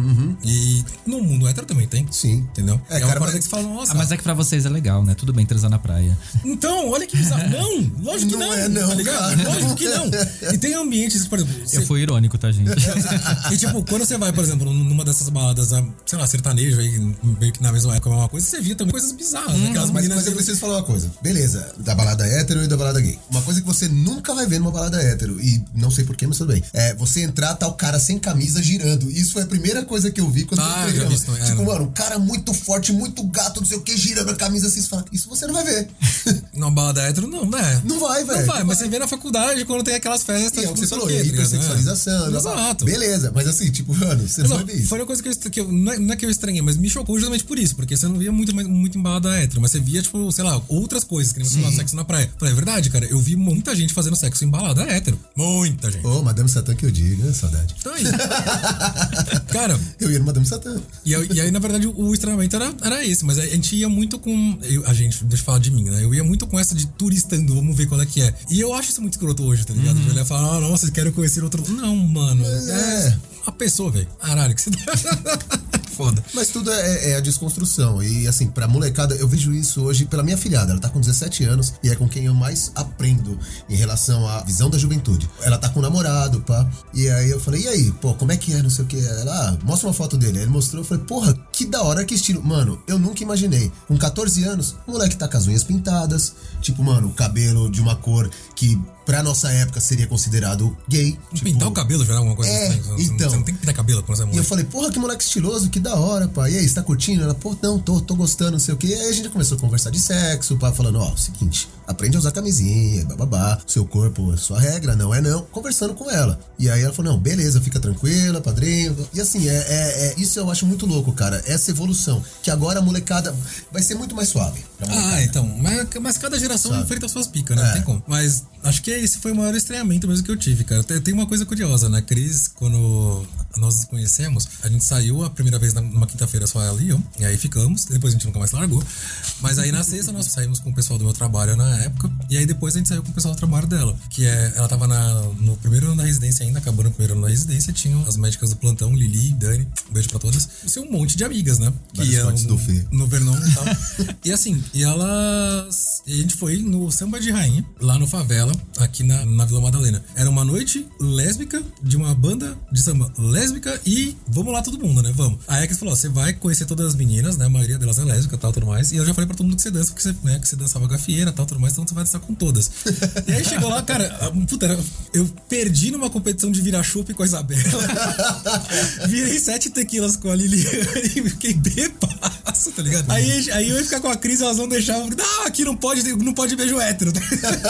E no mundo hétero também tem. Sim. Entendeu? É, É, cara, uma parada mas- que você fala, nossa. Ah, mas é que pra vocês é legal, né? Tudo bem transar na praia. Então, olha que bizarro. Não, lógico que Não não. é não, tá ligado? cara. Lógico que não. E tem ambientes, por exemplo. Eu você- fui irônico, tá, gente? E tipo, quando você vai, por exemplo, numa dessas baladas, sei lá, sertanejo aí, meio que na mesma época é uma coisa, você via também coisas bizarras, né? Aquelas Mas, meninas. mas eu preciso falar uma coisa. Beleza, da balada hétero e da balada gay. Uma coisa que você nunca vai ver numa balada hétero, e não sei porquê, mas tudo bem. É você entrar, tá o cara sem camisa girando. Isso foi a primeira coisa que eu vi quando Ah, eu vi é, Tipo, não. mano, um cara muito forte, muito gato, não sei o que, girando a camisa assim, você fala, isso você não vai ver. Numa balada hétero, não, né? Não vai, velho. Não vai, Não mas vai. você vê na faculdade quando tem aquelas festas. E é o que tipo, você não falou, quê, tá hipersexualização. blá. Exato. Beleza, mas assim, tipo, mano, você Mas, não vai isso. foi uma coisa que eu, que eu- não, é, não é que eu estranhei, mas me chocou justamente por isso, porque você não via muito, muito em balada hétero, mas você via, tipo, sei lá, outras coisas, que nem você falou, sexo na praia. Falei, é verdade, cara, eu vi muita gente fazendo sexo em balada hétero. Muita gente. Ô, Madame Satã que eu diga, saudade. Então aí. cara, Eu ia no Madame Satã. e, aí- e aí, na verdade, o estranhamento era, era esse, mas a gente ia muito com. eu- a gente, deixa eu falar de mim, né? Eu ia muito com essa de turistando, vamos ver qual é que é. E eu acho isso muito escroto hoje, tá ligado? De olhar e falar, ah, nossa, quero conhecer outro. Não, mano. É. a pessoa, velho. Caralho, que você. foda. Mas tudo é, é a desconstrução. E assim, pra molecada, eu vejo isso hoje pela minha filhada. Ela tá com 17 anos e é com quem eu mais aprendo em relação à visão da juventude. Ela tá com um namorado, pá. E aí eu falei, e aí, pô, como é que é? Não sei o que. Ela, ah, mostra uma foto dele. Aí ele mostrou, eu falei, porra, que da hora, que estilo. Mano, eu nunca imaginei. Com 14 anos, o moleque tá com as unhas pintadas. Tipo, mano, o cabelo de uma cor que pra nossa época seria considerado gay. Tipo, Pintar o cabelo já alguma coisa É, assim. Você então. Você não tem que pintar cabelo quando você é E eu falei, porra, que moleque estiloso, que da hora, pai. E aí, você tá curtindo? Ela, pô, não, tô, tô gostando, não sei o quê. Aí a gente começou a conversar de sexo, pá, falando, ó, seguinte, aprende a usar camisinha, bababá, seu corpo é sua regra, não é não. Conversando com ela. E aí ela falou, não, beleza, fica tranquila, padrinho. E assim, é, é, é- isso eu acho muito louco, cara, essa evolução. Que agora a molecada vai ser muito mais suave. Ah, então. Mas, mas cada geração Sabe? enfrenta as suas picas, né? Não É. tem como. Mas acho que esse foi o maior estranhamento mesmo que eu tive, cara. Tem, uma coisa curiosa, né? Cris, quando nós nos conhecemos, a gente saiu a primeira vez numa quinta-feira só ela e eu. E aí ficamos. Depois a gente nunca mais largou. Mas aí na sexta nós saímos com o pessoal do meu trabalho na época. E aí depois a gente saiu com o pessoal do trabalho dela. Que é. Ela tava na, no primeiro ano da residência ainda, acabando o primeiro ano da residência. Tinham as médicas do plantão, Lili, Dani. Um beijo pra todas. É um monte de amigas, né? Vários iam Fê. no Vernon e tal. e assim, e elas. E a gente foi no Samba de Rainha, lá no Favela, aqui na, na Vila Madalena. Era uma noite lésbica de uma banda de samba lésbica e vamos lá todo mundo, né? Vamos. Aí a Cris falou: ó, você vai conhecer todas as meninas, né? A maioria delas é lésbica tal, tudo mais. E eu já falei pra todo mundo que você dança, porque você, né, que você dançava gafieira tal, tudo mais, então você vai dançar com todas. e aí chegou lá, cara, puta, eu perdi numa competição de virar chupa com a Isabela. Virei sete tequilas com a Liliane e fiquei bebaço, tá ligado? Aí, aí eu ia ficar com a Cris, elas não deixavam. Não, aqui não pode, não pode beijo hétero.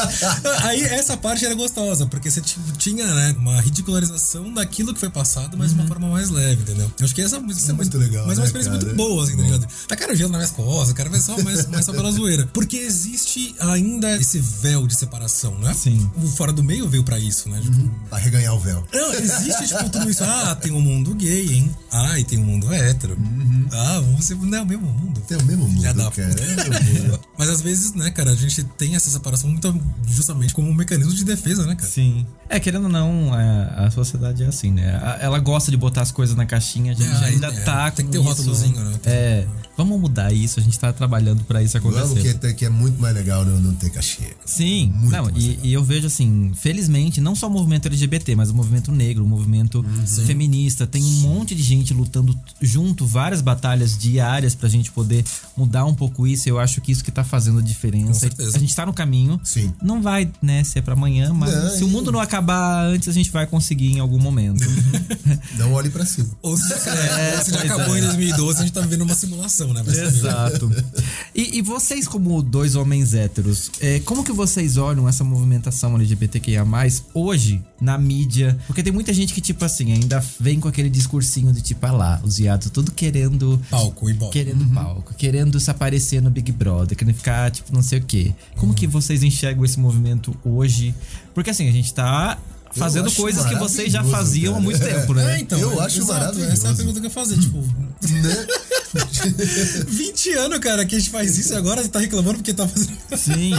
aí essa parte era gostosa, porque você tinha, né, uma ridicularização daquilo que foi passado, mas de uma forma mais leve, entendeu? Eu acho que essa isso é muito legal, Mas é uma né, experiência cara? muito boa, assim, tá ligado? Tacaram gelo nas minhas costas, cara, mas só, mas, mas só pela zoeira. Porque existe ainda esse véu de separação, né? Sim. O fora do meio veio pra isso, né? Tipo, Pra reganhar o véu. não, existe, tipo, tudo isso. Ah, tem um mundo gay, hein? Ah, e tem um mundo hétero. Ah, vamos ser. Não é o mesmo mundo. Tem o mesmo mundo, Já dá cara. É o mesmo mundo. Mas às vezes, né, cara, a gente tem essa separação muito justamente como um mecanismo de defesa, né, cara? Sim. É, querendo ou não, a, a sociedade é assim, né? A- Ela gosta de botar as coisas na caixinha, a gente É, ainda é, tá tem com que ter o isso. rótulozinho, né? É, vamos mudar isso, a gente tá trabalhando pra isso acontecer. Vamos que, tem- que é muito mais legal não, não ter caixinha. Sim, Muito não, mais e, legal. e eu vejo assim, felizmente, não só o movimento LGBT, mas o movimento negro, o movimento feminista, tem um monte de gente lutando junto, várias batalhas diárias pra gente poder mudar um pouco isso. Eu acho que isso que tá fazendo a diferença. Com certeza. A gente tá no caminho. Sim. Não vai, né, ser pra amanhã, mas Não, se o mundo não acabar antes, a gente vai conseguir em algum momento. Não olhe pra cima. Ou se, é, ou se já acabou é. em 2012, a gente tá vivendo uma simulação, né? Mas? Exato. E, e vocês, como dois homens héteros, é, como que vocês olham essa movimentação LGBTQIA+, hoje, na mídia? Porque tem muita gente que, tipo assim, ainda vem com aquele discursinho de tipo, ah lá, os viados tudo querendo... Palco e bola. Querendo palco, querendo se aparecer no Big Brother, querendo ficar, tipo, não sei o quê. Como que vocês enxergam esse movimento hoje? Porque assim, a gente tá fazendo coisas que vocês já faziam há cara. muito tempo, né? É, então. Eu é, acho exato, maravilhoso. Essa é a pergunta que eu ia fazer, tipo. Né? 20 anos, cara, que a gente faz isso e agora tá reclamando porque tá fazendo. Sim.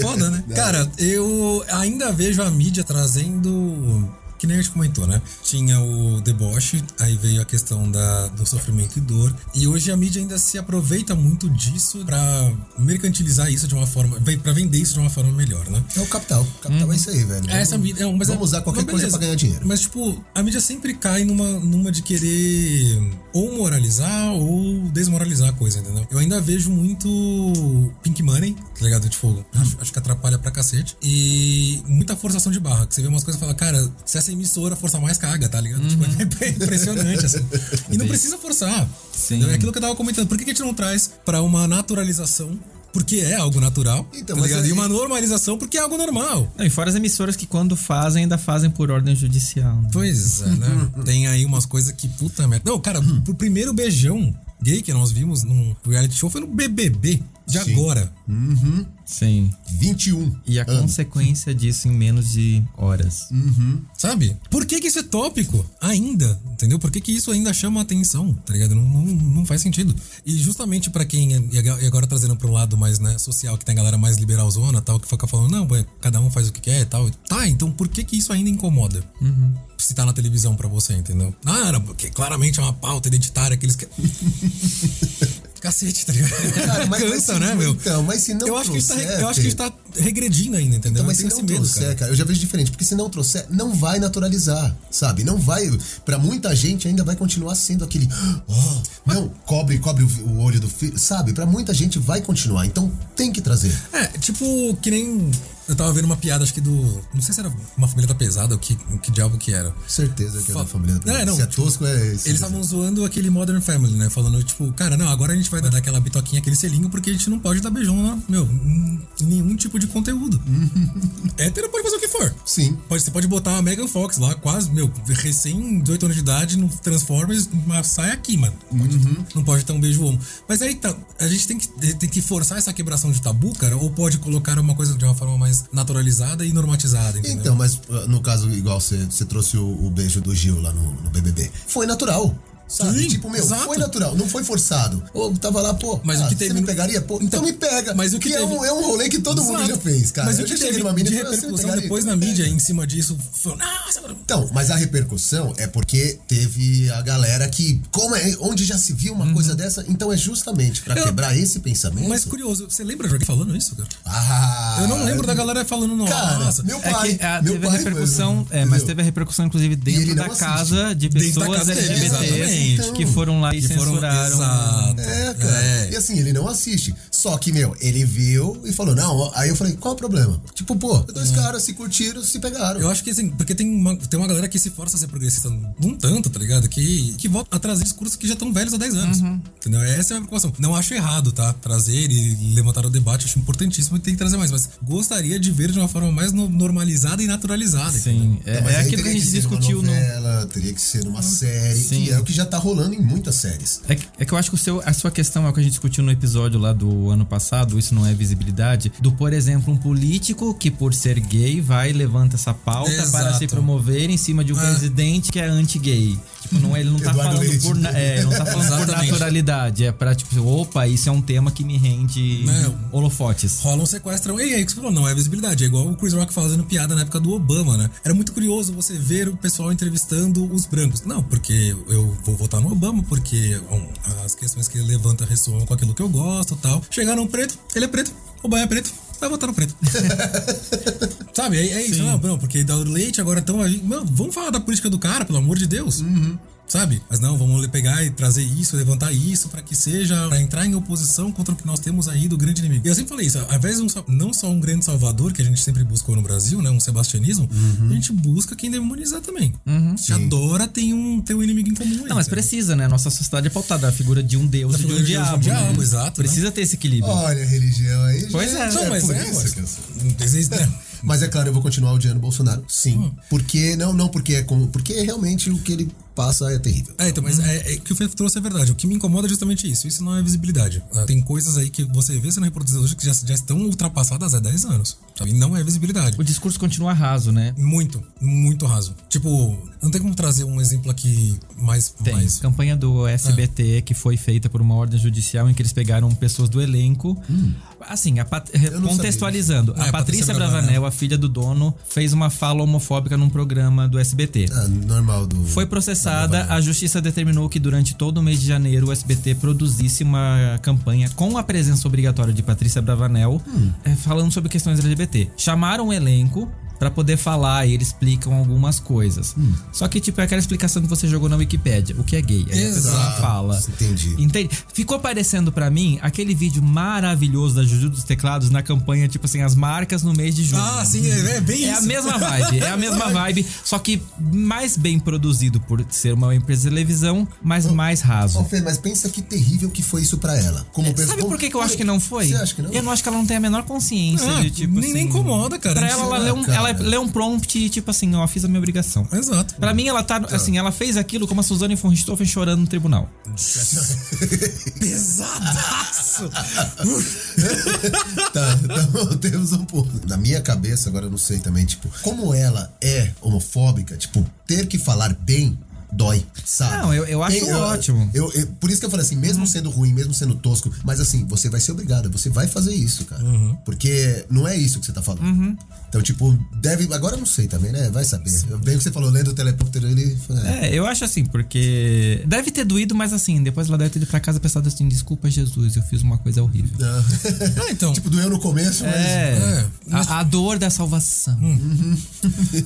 Foda, né? Cara, eu ainda vejo a mídia trazendo. Que nem a gente comentou, né? Tinha o deboche, aí veio a questão da, do sofrimento e dor. E hoje a mídia ainda se aproveita muito disso pra mercantilizar isso de uma forma. pra vender isso de uma forma melhor, né? É o capital. O capital é isso aí, velho. É, essa mídia. É, mas Vamos é- usar qualquer coisa pra ganhar dinheiro. Mas, tipo, a mídia sempre cai numa, numa de querer ou moralizar ou desmoralizar a coisa, entendeu? Eu ainda vejo muito Pink Money, tá ligado? Tipo, acho, acho que atrapalha pra cacete. E muita forçação de barra. Que você vê umas coisas e fala, cara, se essa emissora força mais, caga, tá ligado? Tipo, é impressionante, assim. E não precisa forçar. Sim. É aquilo que eu tava comentando. Por que que a gente não traz pra uma naturalização? Porque é algo natural, Então, tá ligado? aí- E uma normalização porque é algo normal. Não, e fora as emissoras que quando fazem, ainda fazem por ordem judicial. né? Pois é, né? Tem aí umas coisas que, puta merda. Não, cara, pro primeiro beijão gay que nós vimos num reality show foi no BBB de Sim. agora. Sim. 21. E a anos. consequência disso em menos de horas. Sabe? Por que, que isso é tópico ainda? Entendeu? Por que, que isso ainda chama atenção? Tá ligado? Não, não, não faz sentido. E justamente pra quem. é- E agora trazendo um lado mais né, social, que tem a galera mais liberalzona tal, que fica falando, não, cada um faz o que quer e tal. Tá, então por que, que isso ainda incomoda? Se tá na televisão pra você, entendeu? Ah, era porque claramente é uma pauta identitária que eles querem. Cacete, tá ligado? Cara, mas- mas Cansa, se- né, meu? então, mas se não eu acho, que a gente tá, trouxer, eu acho que a gente tá regredindo ainda, entendeu? Então, mas se não medo, trouxer, cara. cara. eu já vejo diferente, porque se não trouxer, não vai naturalizar, sabe? Não vai. Pra muita gente ainda vai continuar sendo aquele. Oh, não, cobre, cobre o, o olho do filho, sabe? Pra muita gente vai continuar, então tem que trazer. É, tipo, que nem. Eu tava vendo uma piada, acho que do. Não sei se era uma família da pesada ou que, que diabo que era. Certeza que Fa- da família da É, não, Se é tipo, tosco, é esse. Eles estavam zoando aquele Modern Family, né? Falando, tipo, cara, não, agora a gente vai dar aquela bitoquinha, aquele selinho, porque a gente não pode dar beijão, lá, meu, nenhum tipo de conteúdo. Hétero pode fazer o que for. Sim. Pode, você pode botar a Megan Fox lá, quase, meu, recém 18 anos de idade, no Transformers, mas sai aqui, mano. Pode- Uhum. Não pode ter um beijo homo. Mas aí tá, a gente tem que, tem que forçar essa quebração de tabu, cara, ou pode colocar uma coisa de uma forma mais naturalizada e normatizada, entendeu? Então, mas uh, no caso, igual você, você trouxe o, o beijo do Gil lá no, no BBB. Foi natural. Sabe? Sim, tipo, meu, exato. foi natural, não foi forçado. Ou tava lá, pô, Mas ah, o que você teve me no- pegaria? Pô, então, Então, me pega. mas o que é, teve- um, é um rolê que todo mundo Exato. já fez, cara. Mas o Eu que teve numa mina de "Você me repercussão pegaria?" depois na mídia em cima disso foi, nossa, Então, mas a repercussão é porque teve a galera que, como é, onde já se viu uma coisa dessa, então é justamente pra Eu- quebrar esse pensamento. Mas curioso, você lembra de alguém falando isso, cara? Ah, Eu não lembro da galera falando, nossa. Cara, meu É pai, que ah, meu teve a pai, repercussão, mano, é, mas teve a repercussão, inclusive, dentro da não casa de Dentro da pessoas casa dele, LGBTs exatamente. que foram lá e Que foram- censuraram. Exato. É, cara. É. E assim, ele não assiste. Só que, meu, ele viu e falou, não. Aí eu falei, qual é o problema? Tipo, pô, dois caras se curtiram, se pegaram. Eu acho que assim, porque tem uma, tem uma galera que se força a ser progressista um tanto, tá ligado? Que, que volta a trazer discursos que já estão velhos há 10 anos. Entendeu? Essa é a minha preocupação. Não acho errado, tá? Trazer e levantar o debate, acho importantíssimo e tem que trazer mais. Mas gostaria de ver de uma forma mais no- normalizada e naturalizada. Sim, é, Então, é aí aquilo que teria a gente discutiu no. novela, Teria que ser numa série, Sim. que é o que já tá rolando em muitas séries. É que, é que eu acho que seu, a sua questão é o que a gente discutiu no episódio lá do ano passado, isso não é visibilidade, do, por exemplo, um político que por ser gay vai e levanta essa pauta Exato. para se promover em cima de um Ah. presidente que é anti-gay. Tipo, não, ele não tá Eduardo falando Leite. por, na- é, não tá falando por Exatamente. naturalidade, é pra tipo, opa, isso é um tema que me rende Não. holofotes. Rola um sequestro. E aí, que você falou, não é visibilidade. É igual o Chris Rock fazendo piada na época do Obama, né? Era muito curioso você ver o pessoal entrevistando os brancos. Não, porque eu vou votar no Obama, porque bom, as questões que ele levanta ressoam com aquilo que eu gosto e tal. Chegaram um preto, ele é preto, Obama é preto, vai votar no preto. Sabe? É, é isso, não, não, porque o leite, agora estão vamos falar da política do cara, pelo amor de Deus. Sabe? Mas não, vamos pegar e trazer isso, levantar isso pra que seja, pra entrar em oposição contra o que nós temos aí do grande inimigo. E eu sempre falei isso, ao invés de um, não só um grande salvador, que a gente sempre buscou no Brasil, né? Um sebastianismo, a gente busca quem demonizar também. A gente adora ter um, ter um inimigo em comum aí. Não, mas cara. precisa, né? Nossa sociedade é pautada na figura de um deus Da e de um figura de diabo. um diabo, né? exato, né? Precisa ter esse equilíbrio. Olha a religião aí. Pois gente, é. Não, mas é, isso mas- que eu- Existe, né? Mas é claro, eu vou continuar odiando o Bolsonaro, sim. Porque, não, não porque é como. Porque realmente o que ele passa é terrível. É, então, mas é, é que o Fê trouxe é verdade. O que me incomoda é justamente isso. Isso não é visibilidade. Ah, Tem coisas aí que você vê sendo reproduzidas hoje que já, já estão ultrapassadas há 10 anos. Sabe? E não é visibilidade. O discurso continua raso, né? Muito, muito raso. Tipo, não tem como trazer um exemplo aqui mais. Tem. mais... Campanha do SBT que foi feita por uma ordem judicial em que eles pegaram pessoas do elenco. Assim, a Pat- contextualizando, a É, Patrícia Patrícia Bravanel, a filha do dono, fez uma fala homofóbica num programa do SBT. Ah, normal do. Foi processada, a justiça determinou que durante todo o mês de janeiro o SBT produzisse uma campanha com a presença obrigatória de Patrícia Bravanel, eh, falando sobre questões LGBT. Chamaram o elenco pra poder falar e eles explicam algumas coisas. Só que, tipo, é aquela explicação que você jogou na Wikipédia. O que é gay? Aí a pessoa Exato. fala. Entendi. Entende? Ficou parecendo pra mim aquele vídeo maravilhoso da Juju dos Teclados na campanha, tipo assim, as marcas no mês de junho. Ah, sim, é, é bem É isso. a mesma vibe, é a mesma vibe, só que mais bem produzido por ser uma empresa de televisão, mas mais Ó, raso. Fê, mas pensa que terrível que foi isso pra ela. Como pessoa- Sabe por que, que eu acho que não foi? Você acha que não? Eu não acho que ela não tem a menor consciência Ah, de tipo nem- nem assim, incomoda, cara. Pra ela, ela, lá, um- cara. ela Ela lê um prompt e, tipo assim, ó, fiz a minha obrigação. Exato. Pra mim, ela tá, assim, ela fez aquilo como a Suzane von Richthofen chorando no tribunal. Pesadaço! tá, então temos um ponto. Na minha cabeça, agora eu não sei também, tipo, como ela é homofóbica, tipo, ter que falar bem dói, sabe? Não, eu- eu acho ótimo. Eu, eu- por isso que eu falei assim, mesmo sendo ruim, mesmo sendo tosco, mas assim, você vai ser obrigado, você vai fazer isso, cara. Porque não é isso que você tá falando. Então, tipo, deve. Agora eu não sei também, né? Vai saber. Bem o que você falou, lendo o teleprompter, ele. É. É, eu acho assim, porque deve ter doído, mas assim, depois ela deve ter ido pra casa pensado assim, desculpa Jesus, eu fiz uma coisa horrível. Ah, então. tipo, doeu no começo, mas. É, É, a, a dor da salvação.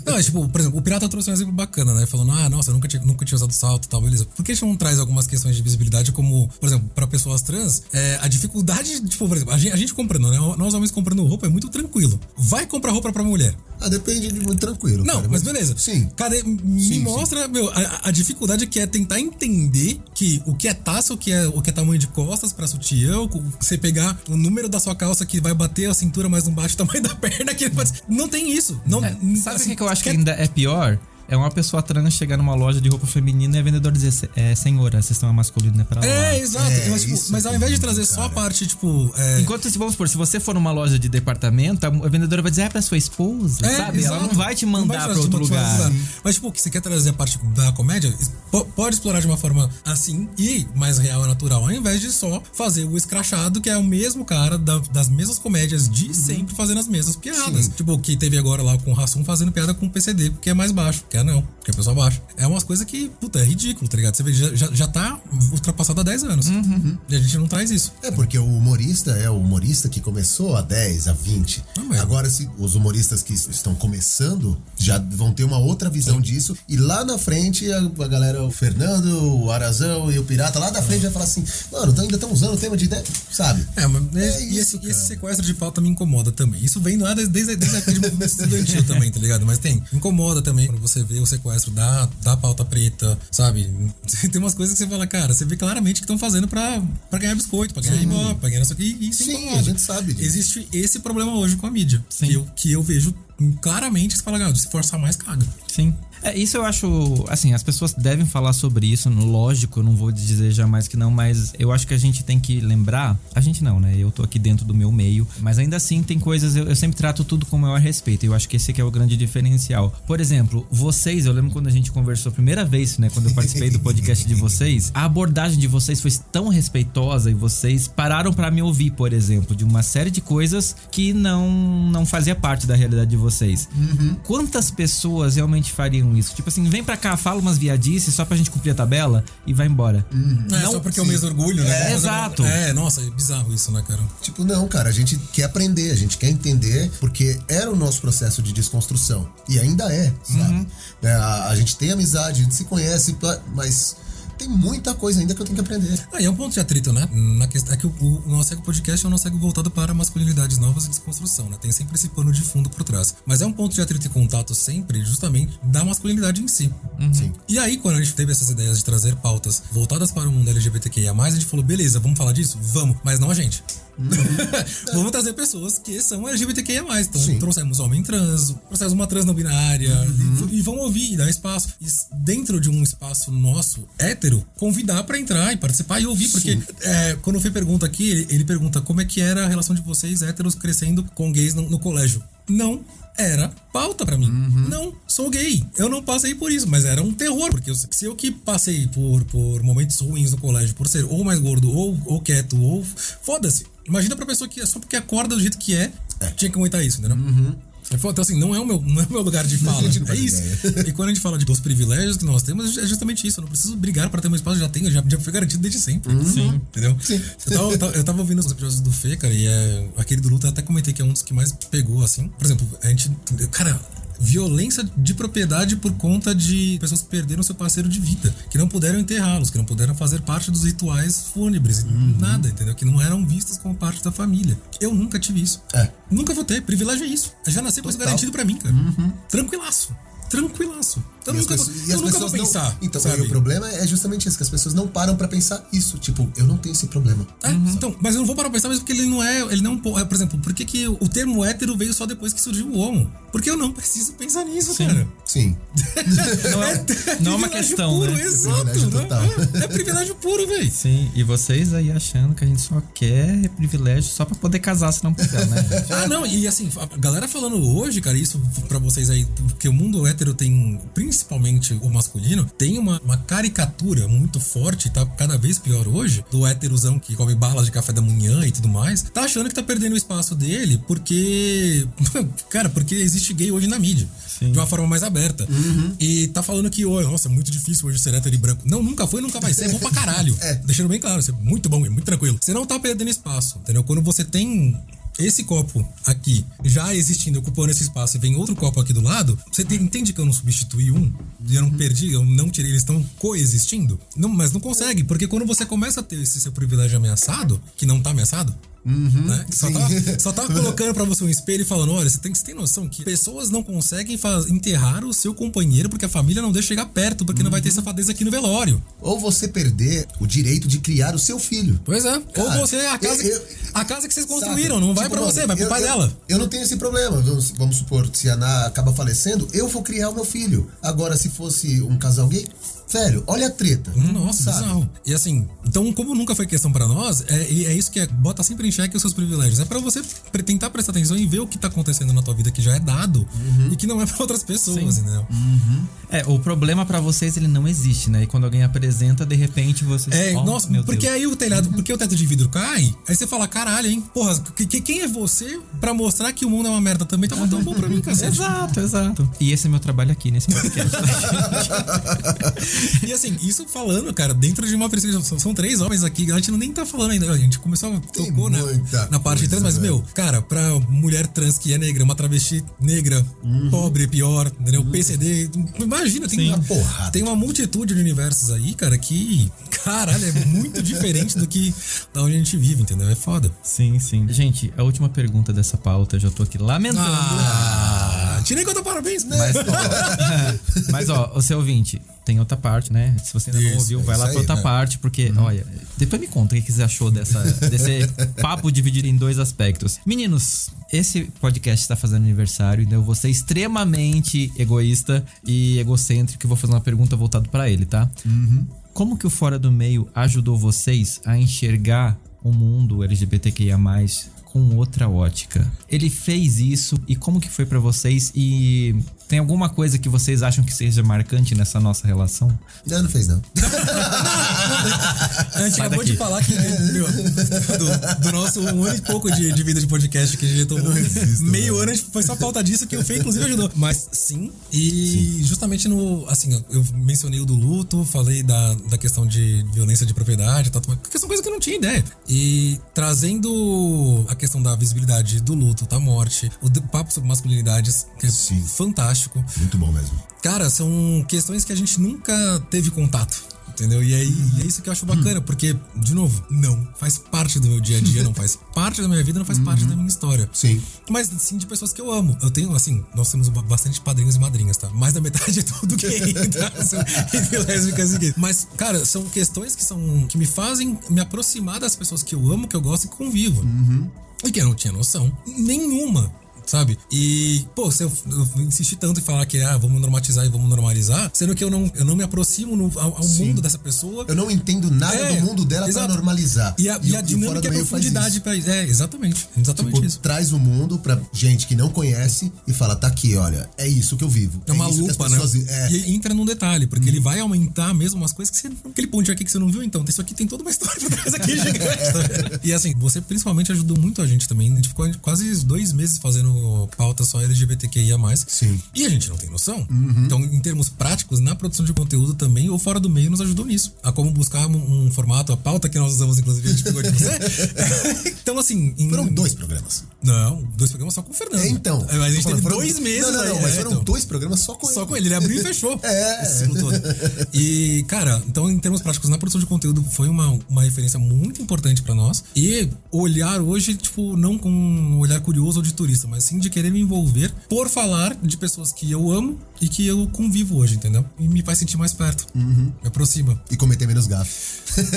Não, é tipo, por exemplo, o Pirata trouxe um exemplo bacana, né? Falando, ah, nossa, eu nunca tinha, nunca tinha usado salto e tal, beleza. Por que a gente não traz algumas questões de visibilidade, como, por exemplo, pra pessoas trans, é, a dificuldade, tipo, por exemplo, a gente, a gente comprando, né? Nós homens comprando roupa é muito tranquilo. Vai comprar roupa pra mulher. Ah, depende de muito tranquilo. Não, cara, mas beleza. Sim. Cadê, me Sim, mostra, meu, a, a dificuldade que é tentar entender que o que é taça, o que é, o que é tamanho de costas pra sutiã, você pegar o número da sua calça que vai bater a cintura mais embaixo, o tamanho da perna que. Não tem isso. Não, É, sabe o assim, que, que eu acho que ainda é pior? É uma pessoa trans chegar numa loja de roupa feminina e a vendedora dizer, "Se- é, senhora, vocês estão masculino, é pra lá. É, exato. É, mas, tipo, mas é ao invés de trazer só a cara. parte, tipo. É, Enquanto, se vamos supor, se você for numa loja de departamento, a vendedora vai dizer, é pra sua esposa, é, sabe? Ela exato. não vai te mandar vai pra outro mandar lugar. pra outro Mas, tipo, que você quer trazer a parte da comédia, po- pode explorar de uma forma assim e mais real e natural, ao invés de só fazer o escrachado, que é o mesmo cara da- das mesmas comédias de Uhum. sempre fazendo as mesmas piadas. Tipo, que teve agora lá com o Rassum fazendo piada com o PCD, porque é mais baixo, que é não, que é pessoa baixa. É umas coisas que, puta, é ridículo, tá ligado? Você vê, já, já, já tá ultrapassado há 10 anos. Uhum. E a gente não traz isso. É, porque o humorista é o humorista que começou há 10, há 20. Ah, mas- Agora, se os humoristas que estão começando já vão ter uma outra visão disso. E lá na frente, a, a galera, o Fernando, o Arazão e o Pirata, lá da frente vai falar assim: mano, ainda estão usando o tema de ideia, sabe? É, mas É e isso, esse, e esse sequestro de pauta me incomoda também. Isso vem lá desde, desde, desde a época de movimento estudantil também, tá ligado? Mas tem, incomoda também quando você vê o sequestro da, da pauta preta, sabe? Tem umas coisas que você fala, cara, você vê claramente que estão fazendo pra, pra ganhar biscoito, pra ganhar ibope, pra ganhar isso aqui, e isso Sim, incomoda. a gente sabe disso. Existe esse problema hoje com a mídia, Sim. que eu, que eu vejo claramente que você fala, cara, se forçar mais, caga. Sim. É, isso eu acho, assim, as pessoas devem falar sobre isso, lógico, eu não vou dizer jamais que não, mas eu acho que a gente tem que lembrar, a gente não, né? Eu tô aqui dentro do meu meio, mas ainda assim tem coisas, eu, eu sempre trato tudo com o maior respeito, eu acho que esse aqui é o grande diferencial. Por exemplo, vocês, eu lembro quando a gente conversou a primeira vez, né, quando eu participei do podcast de vocês, a abordagem de vocês foi tão respeitosa e vocês pararam pra me ouvir, por exemplo, de uma série de coisas que não não fazia parte da realidade de vocês. Quantas pessoas realmente fariam isso? Tipo assim, vem pra cá, fala umas viadices só pra gente cumprir a tabela e vai embora. Não, é só porque é o mês do orgulho, né? É, exato. É, nossa, é bizarro isso, né, cara? Tipo, não, cara, a gente quer aprender, a gente quer entender, porque era o nosso processo de desconstrução. E ainda é, sabe? É, a, a gente tem amizade, a gente se conhece, mas tem muita coisa ainda que eu tenho que aprender. Ah, e é um ponto de atrito, né? Na questão, é que o, o, o nosso Ego Podcast é um nosso ego voltado para masculinidades novas e desconstrução, né? Tem sempre esse pano de fundo por trás. Mas é um ponto de atrito e contato sempre, justamente, da masculinidade em si. Sim. E aí, quando a gente teve essas ideias de trazer pautas voltadas para o mundo LGBTQIA+, a gente falou, beleza, vamos falar disso? Vamos, mas não a gente. vamos trazer pessoas que são LGBTQIA+. Então, Sim. trouxemos homem trans, trouxemos uma trans não binária, e, e vão ouvir, e dar espaço. E dentro de um espaço nosso, hétero, convidar pra entrar e participar e ouvir. Porque é, quando o Fê pergunta aqui, ele, ele pergunta como é que era a relação de vocês, héteros, crescendo com gays no, no colégio. Não era pauta pra mim. Não, sou gay. Eu não passei por isso, mas era um terror. Porque eu- se eu que passei por, por momentos ruins no colégio, por ser ou mais gordo, ou, ou quieto, ou. Foda-se. Imagina pra pessoa que é só porque acorda do jeito que é, tinha que aguentar isso, entendeu? É foda, Então, assim, não é o meu, não é o meu lugar de fala. É isso. ideia. E quando a gente fala de, dos privilégios que nós temos, é justamente isso. Eu não preciso brigar pra ter meu espaço, eu já tenho, já, já foi garantido desde sempre. Sim. Entendeu? Sim. Eu tava, eu tava- eu tava ouvindo os episódios do Fê, cara, e é, aquele do Luta eu até comentei que é um dos que mais pegou, assim. Por exemplo, a gente. Cara. Violência de propriedade por conta de pessoas que perderam seu parceiro de vida, que não puderam enterrá-los, que não puderam fazer parte dos rituais fúnebres, nada, entendeu? Que não eram vistos como parte da família. Eu nunca tive isso. É. Nunca vou ter. Privilégio é isso. Eu já nasci com isso garantido pra mim, cara. Tranquilaço. Tranquilaço. Eu E as nunca, pessoas- vou- e eu as nunca vou pessoas não- pensar. Então, sabe? e o problema é justamente isso, que as pessoas não param pra pensar isso. Tipo, eu não tenho esse problema. É, então, mas eu não vou parar pra pensar mesmo porque ele não é. Ele não. é, Por exemplo, por que, que o termo hétero veio só depois que surgiu o homo? Porque eu não preciso pensar nisso, cara. Sim. Não é, não é uma privilégio questão, puro, né? Exato. privilégio né? É, é privilégio puro, velho. Sim, e vocês aí achando que a gente só quer privilégio só pra poder casar, se não puder, né? gente? Ah, não, e assim, a galera falando hoje, cara, isso pra vocês aí, porque o mundo hétero tem, principalmente o masculino, tem uma, uma caricatura muito forte, tá cada vez pior hoje, do héterozão que come balas de café da manhã e tudo mais, tá achando que tá perdendo o espaço dele porque. Cara, porque existe gay hoje na mídia. De uma forma mais aberta. E tá falando que, "Oi, nossa, é muito difícil hoje ser hétero e branco. Não, nunca foi, nunca vai ser. É bom pra caralho. Deixando bem claro, isso é muito bom, é muito tranquilo. Você não tá perdendo espaço, entendeu? Quando você tem esse copo aqui já existindo, ocupando esse espaço, e vem outro copo aqui do lado, você tem- entende que eu não substituí um? Eu não perdi, eu não tirei, eles estão coexistindo? Não, mas não consegue, porque quando você começa a ter esse seu privilégio ameaçado, que não tá ameaçado, né? Só, sim. tá, só tá colocando pra você um espelho e falando: olha, você tem, você tem noção que pessoas não conseguem faz- enterrar o seu companheiro porque a família não deixa chegar perto, porque não vai ter safadeza aqui no velório. Ou você perder o direito de criar o seu filho. Pois é. Cara, Ou você, a casa, eu- eu- a casa que vocês Sabe? construíram, não vai Tipo, pra mano, você, vai pro eu- pai eu- dela. Eu não tenho esse problema. Vamos, vamos supor, se a Ana acaba falecendo, eu vou criar o meu filho. Agora, se fosse um casal gay, velho, olha a treta. Nossa, sabe? bizarro. E assim, então, como nunca foi questão pra nós, é, e é isso que é, bota sempre em xeque os seus privilégios. É pra você pre- tentar prestar atenção e ver o que tá acontecendo na tua vida que já é dado e que não é pra outras pessoas, entendeu? É, o problema pra vocês ele não existe, né? E quando alguém apresenta, de repente vocês. É, Oh, nossa, meu porque Deus. aí o telhado, porque o teto de vidro cai, aí você fala, caralho, hein? Porra, que, que- quem é você pra mostrar que o mundo é uma merda também? Tá tão bom pra mim, cacete. Exato, exato. E esse é meu trabalho aqui nesse podcast. E assim, isso falando, cara, dentro de uma pesquisa, são, são três homens aqui, a gente não nem tá falando ainda, a gente começou, tocou na, muita na parte de trans, mas, velho. meu, cara, pra mulher trans que é negra, uma travesti negra, Uhum. pobre, pior, entendeu? PCD, imagina, tem uma, porrada. tem uma multitude de universos aí, cara, que, caralho, é muito diferente do que da onde a gente vive, entendeu? É foda. sim, sim. Gente, a última pergunta dessa pauta, eu já tô aqui lamentando. Ah, tirei conta parabéns, né? Mas, ó, mas, ó, o seu ouvinte, tem outra parte, né? Se você ainda não Isso, ouviu, é vai lá pra outra né? parte, porque, olha, depois me conta o que você achou dessa, desse papo dividido em dois aspectos. Meninos, esse podcast está fazendo aniversário, então eu vou ser extremamente egoísta e egocêntrico e vou fazer uma pergunta voltada pra ele, tá? Como que o Fora do Meio ajudou vocês a enxergar o mundo LGBTQIA+, com outra ótica? Ele fez isso e como que foi pra vocês? E tem alguma coisa que vocês acham que seja marcante nessa nossa relação? Não, não fez, não. A gente Sai acabou daqui. de falar que meu, do, do nosso um ano e pouco de, de vida de podcast que a gente tomou. meio ano a gente foi só pauta disso que o Fê, inclusive, ajudou. Mas sim, e justamente no. Assim, eu mencionei o do luto, falei da, da questão de violência de propriedade, tá, porque são coisas que eu não tinha ideia. E trazendo a questão da visibilidade do luto, da morte, o papo sobre masculinidades, que é Sim. fantástico. Muito bom mesmo. Cara, são questões que a gente nunca teve contato. Entendeu? E, aí, e é isso que eu acho bacana, porque, de novo, não faz parte do meu dia a dia, não faz parte da minha vida, não faz parte da minha história. Sim. Mas sim de pessoas que eu amo. Eu tenho, assim, nós temos ba- bastante padrinhos e madrinhas, tá? Mais da metade é tudo tá? São entre lésbicas e gays. Mas, cara, são questões que são. que me fazem me aproximar das pessoas que eu amo, que eu gosto e que convivo. E que eu não tinha noção nenhuma. Sabe? E, pô, se eu, eu insisti tanto em falar que, ah, vamos normatizar e vamos normalizar, sendo que eu não, eu não me aproximo no- ao, ao mundo dessa pessoa. Eu não entendo nada É, do mundo dela exato. pra normalizar. E a, e a dinâmica e a Meio faz profundidade isso. pra É, exatamente. Exatamente Tipo, isso. traz o mundo pra gente que não conhece e fala, tá aqui, olha, é isso que eu vivo. É uma as lupa, né? É, E entra num detalhe, porque ele vai aumentar mesmo umas coisas que você. Aquele pontinho aqui que você não viu, então. Isso aqui tem toda uma história por trás aqui gigante. tá? E assim, você principalmente ajudou muito a gente também. A gente ficou quase dois meses fazendo pauta só LGBTQIA. Sim. E a gente não tem noção. Então, em termos práticos, na produção de conteúdo também, ou fora do meio nos ajudou nisso. A como buscar um, um formato, a pauta que nós usamos, inclusive, a gente pegou de você. então, assim. em- Foram dois programas. Não, dois programas só com o Fernando. É, então. Mas a gente falando, teve dois meses Não, não, não, aí, mas é, foram então. dois programas só com Só ele. com ele, ele abriu e fechou. É. Esse ciclo todo. E, cara, então em termos práticos, na produção de conteúdo foi uma, uma referência muito importante pra nós. E olhar hoje, tipo, não com um olhar curioso ou de turista, mas assim, de querer me envolver por falar de pessoas que eu amo e que eu convivo hoje, entendeu? E me faz sentir mais perto. Uhum. Me aproxima. E cometer menos gafe.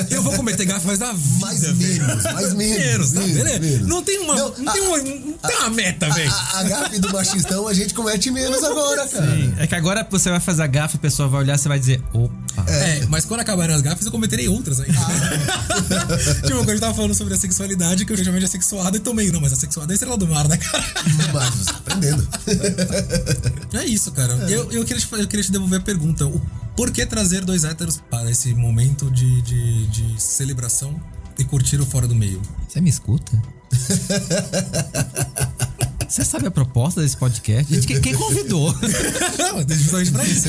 Eu vou cometer gafe mais da vida. Mais velho. menos, mais menos. Menos, tá? menos, menos. Não tem uma, Não, não, tem uma, não tem uma meta, velho. A, a gafe do machistão a gente comete menos agora, cara. É que agora você vai fazer a gafa, a pessoa vai olhar, você vai dizer, opa. É, mas quando acabarem as gafas, eu cometerei outras aí. Ah. tipo, quando a gente tava falando sobre a sexualidade, que eu chamei de assexuada e tomei. Não, mas a sexuada é estrela do mar, né, cara? Mas você tá aprendendo. É isso, cara. Eu, eu, queria te, eu queria te devolver a pergunta. O, por que trazer dois héteros para esse momento de, de, de celebração e curtir o fora do meio? Você me escuta? Você sabe a proposta desse podcast? Gente, quem, quem convidou? Não, justamente pra isso.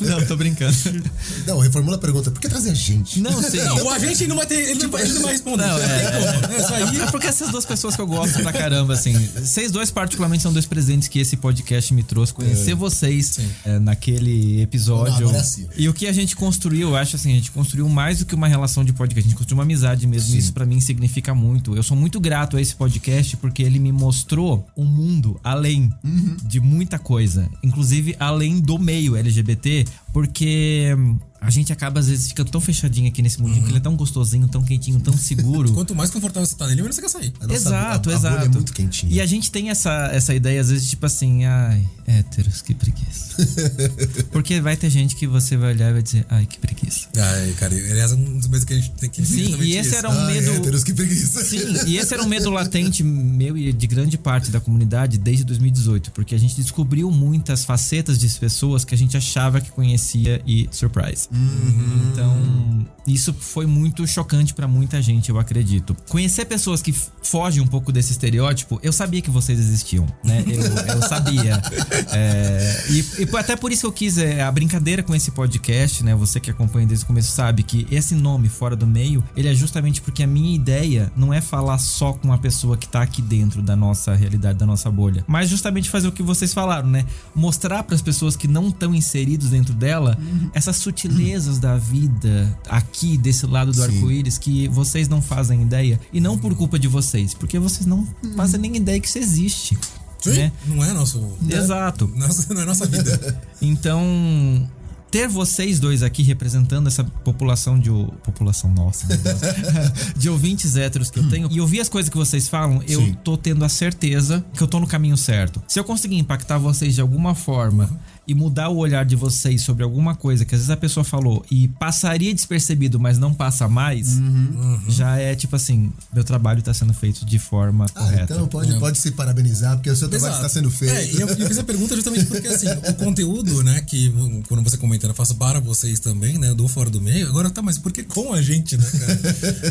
Não, tô brincando. Não, reformula a pergunta. Por que trazer a gente? Não, sim. Não, o agente não vai ter. Ele não vai, ele não vai responder. Não, é. É, isso aí. É porque essas duas pessoas que eu gosto pra caramba, assim. Vocês dois, particularmente, são dois presentes que esse podcast me trouxe. Conhecer vocês é, naquele episódio. Não, agora sim. E o que a gente construiu, eu acho assim, a gente construiu mais do que uma relação de podcast. A gente construiu uma amizade mesmo. E isso pra mim significa muito. Eu sou muito grato a esse podcast porque ele me mostrou um mundo além de muita coisa. Inclusive, além do meio LGBT, porque. hum, A gente acaba, às vezes, ficando tão fechadinho aqui nesse mundinho, que ele é tão gostosinho, tão quentinho, tão seguro. Quanto mais confortável você tá nele, menos você quer sair. Nossa- exato, a, a exato. bolha é muito quentinha. E a gente tem essa, essa ideia, às vezes, tipo assim, ai, héteros, que preguiça. Porque vai ter gente que você vai olhar e vai dizer, ai, que preguiça. Ai, cara, aliás, é um dos medos que a gente tem que Sim, e esse isso. era um Ai, medo. héteros, que preguiça. Sim, e esse era um medo latente meu e de grande parte da comunidade desde 2018, porque a gente descobriu muitas facetas de pessoas que a gente achava que conhecia e surprise. Então, isso foi muito chocante pra muita gente, eu acredito. Conhecer pessoas que fogem um pouco desse estereótipo, eu sabia que vocês existiam, né? Eu, eu sabia. É, e, e até por isso que eu quis é, a brincadeira com esse podcast, né? Você que acompanha desde o começo sabe que esse nome fora do meio, ele é justamente porque a minha ideia não é falar só com a pessoa que tá aqui dentro da nossa realidade, da nossa bolha, mas justamente fazer o que vocês falaram, né? Mostrar para as pessoas que não estão inseridos dentro dela essas sutilezas da vida aqui desse lado do arco-íris que vocês não fazem ideia e não por culpa de vocês, porque vocês não fazem nem ideia que isso existe. Sim, Né? não é nosso. Exato. Nossa, não é nossa vida. Então, ter vocês dois aqui representando essa população de. População nossa, meu Deus. de ouvintes héteros que eu tenho, e ouvir as coisas que vocês falam, eu Sim. tô tendo a certeza que eu tô no caminho certo. Se eu conseguir impactar vocês de alguma forma e mudar o olhar de vocês sobre alguma coisa que às vezes a pessoa falou e passaria despercebido, mas não passa mais, já é tipo assim: meu trabalho tá sendo feito de forma Ah, correta. então pode, pode se parabenizar, porque o seu trabalho está sendo feito. É, e eu, eu fiz a pergunta justamente porque, assim, o conteúdo, né, que quando você comentando, eu faço para vocês também, né, do Fora do Meio. Agora, tá, mas por que com a gente, né, cara?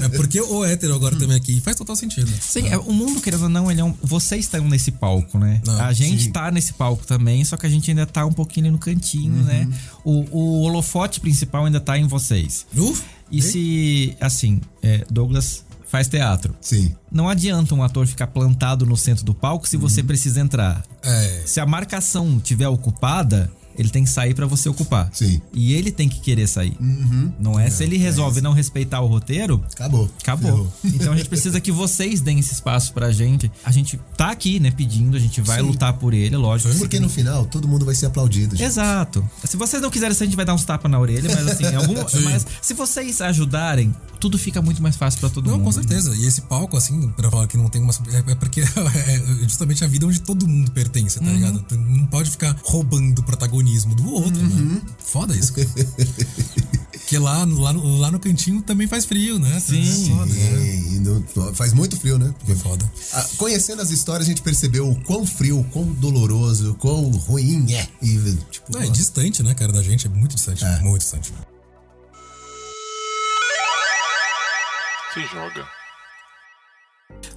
É porque o hétero agora também aqui faz total sentido. Sim, é, o mundo, querendo ou não, ele é um, vocês estão nesse palco, né? Ah, a gente sim. tá nesse palco também, só que a gente ainda tá um pouquinho ali no cantinho, né? O, o holofote principal ainda tá em vocês. Uh, E se, assim, é, Douglas faz teatro. Sim. Não adianta um ator ficar plantado no centro do palco se você precisa entrar. é. Se a marcação tiver ocupada, ele tem que sair pra você ocupar. Sim. E ele tem que querer sair. Não é? Se ele resolve não respeitar o roteiro, Acabou. Acabou. Ferrou. Então a gente precisa que vocês deem esse espaço pra gente. A gente tá aqui, né, pedindo, a gente vai Sim. lutar por ele, lógico. Porque no final todo mundo vai ser aplaudido. gente. Exato. Se vocês não quiserem, a gente vai dar uns tapas na orelha, mas assim, algum, mas se vocês ajudarem, tudo fica muito mais fácil pra todo Não, mundo. com certeza. E esse palco, assim, pra falar que não tem uma. É é porque é justamente a vida onde todo mundo pertence, tá ligado? Não pode ficar roubando o protagonismo do outro, né? Foda isso. Porque lá, lá, no- lá no cantinho também faz frio, né? Sim. Foda, né? É, e não- faz muito frio, né? Foi foda. Ah, Conhecendo as histórias, a gente percebeu o quão frio, o quão doloroso, o quão ruim é. E, tipo, Não, é distante, né, cara, da gente. É muito distante. É. Muito distante. Se joga.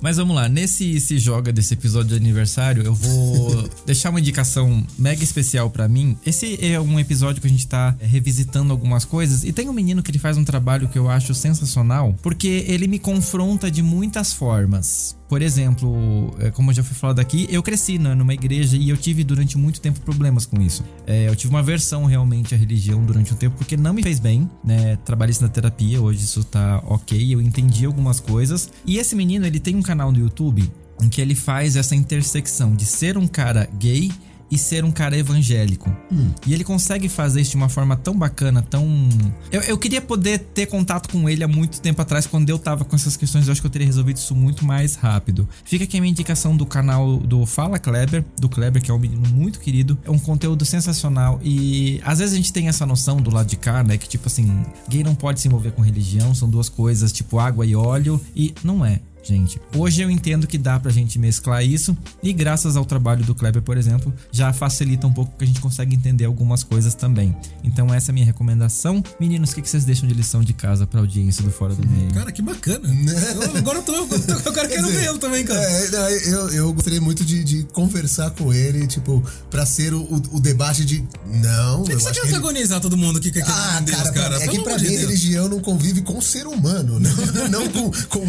Mas vamos lá, nesse se joga desse episódio de aniversário, eu vou deixar uma indicação mega especial pra mim. Esse é um episódio que a gente tá é, revisitando algumas coisas e tem um menino que ele faz um trabalho que eu acho sensacional, porque ele me confronta de muitas formas. Por exemplo, é, como já fui falado aqui, eu cresci né, numa igreja e eu tive durante muito tempo problemas com isso. É, eu tive uma aversão realmente à religião durante um tempo porque não me fez bem, né? Trabalhei isso na terapia, hoje isso tá ok, eu entendi algumas coisas. E esse menino, ele tem um canal no YouTube em que ele faz essa intersecção de ser um cara gay e ser um cara evangélico. E ele consegue fazer isso de uma forma tão bacana, tão. Eu, eu queria poder ter contato com ele há muito tempo atrás, quando eu tava com essas questões. Eu acho que eu teria resolvido isso muito mais rápido. Fica aqui a minha indicação do canal do Fala Kleber, do Kleber, que é um menino muito querido. É um conteúdo sensacional. E às vezes a gente tem essa noção do lado de cá, né? Que tipo assim, gay não pode se envolver com religião, são duas coisas, tipo água e óleo. E não é gente. Hoje eu entendo que dá pra gente mesclar isso e graças ao trabalho do Kleber, por exemplo, já facilita um pouco que a gente consegue entender algumas coisas também. Então essa é a minha recomendação. Meninos, o que que vocês deixam de lição de casa pra audiência do Fora do Meio? Cara, que bacana. Eu- agora eu tô. Eu quero, ver ele também, cara. É, eu, eu gostaria muito de, de conversar com ele, tipo, pra ser o, o, o debate de. Não, Por que eu você acho quer que ele- antagonizar todo mundo que quer que Ah, Deus, cara, cara? é que pra de mim religião não convive com o ser humano, não, não com, com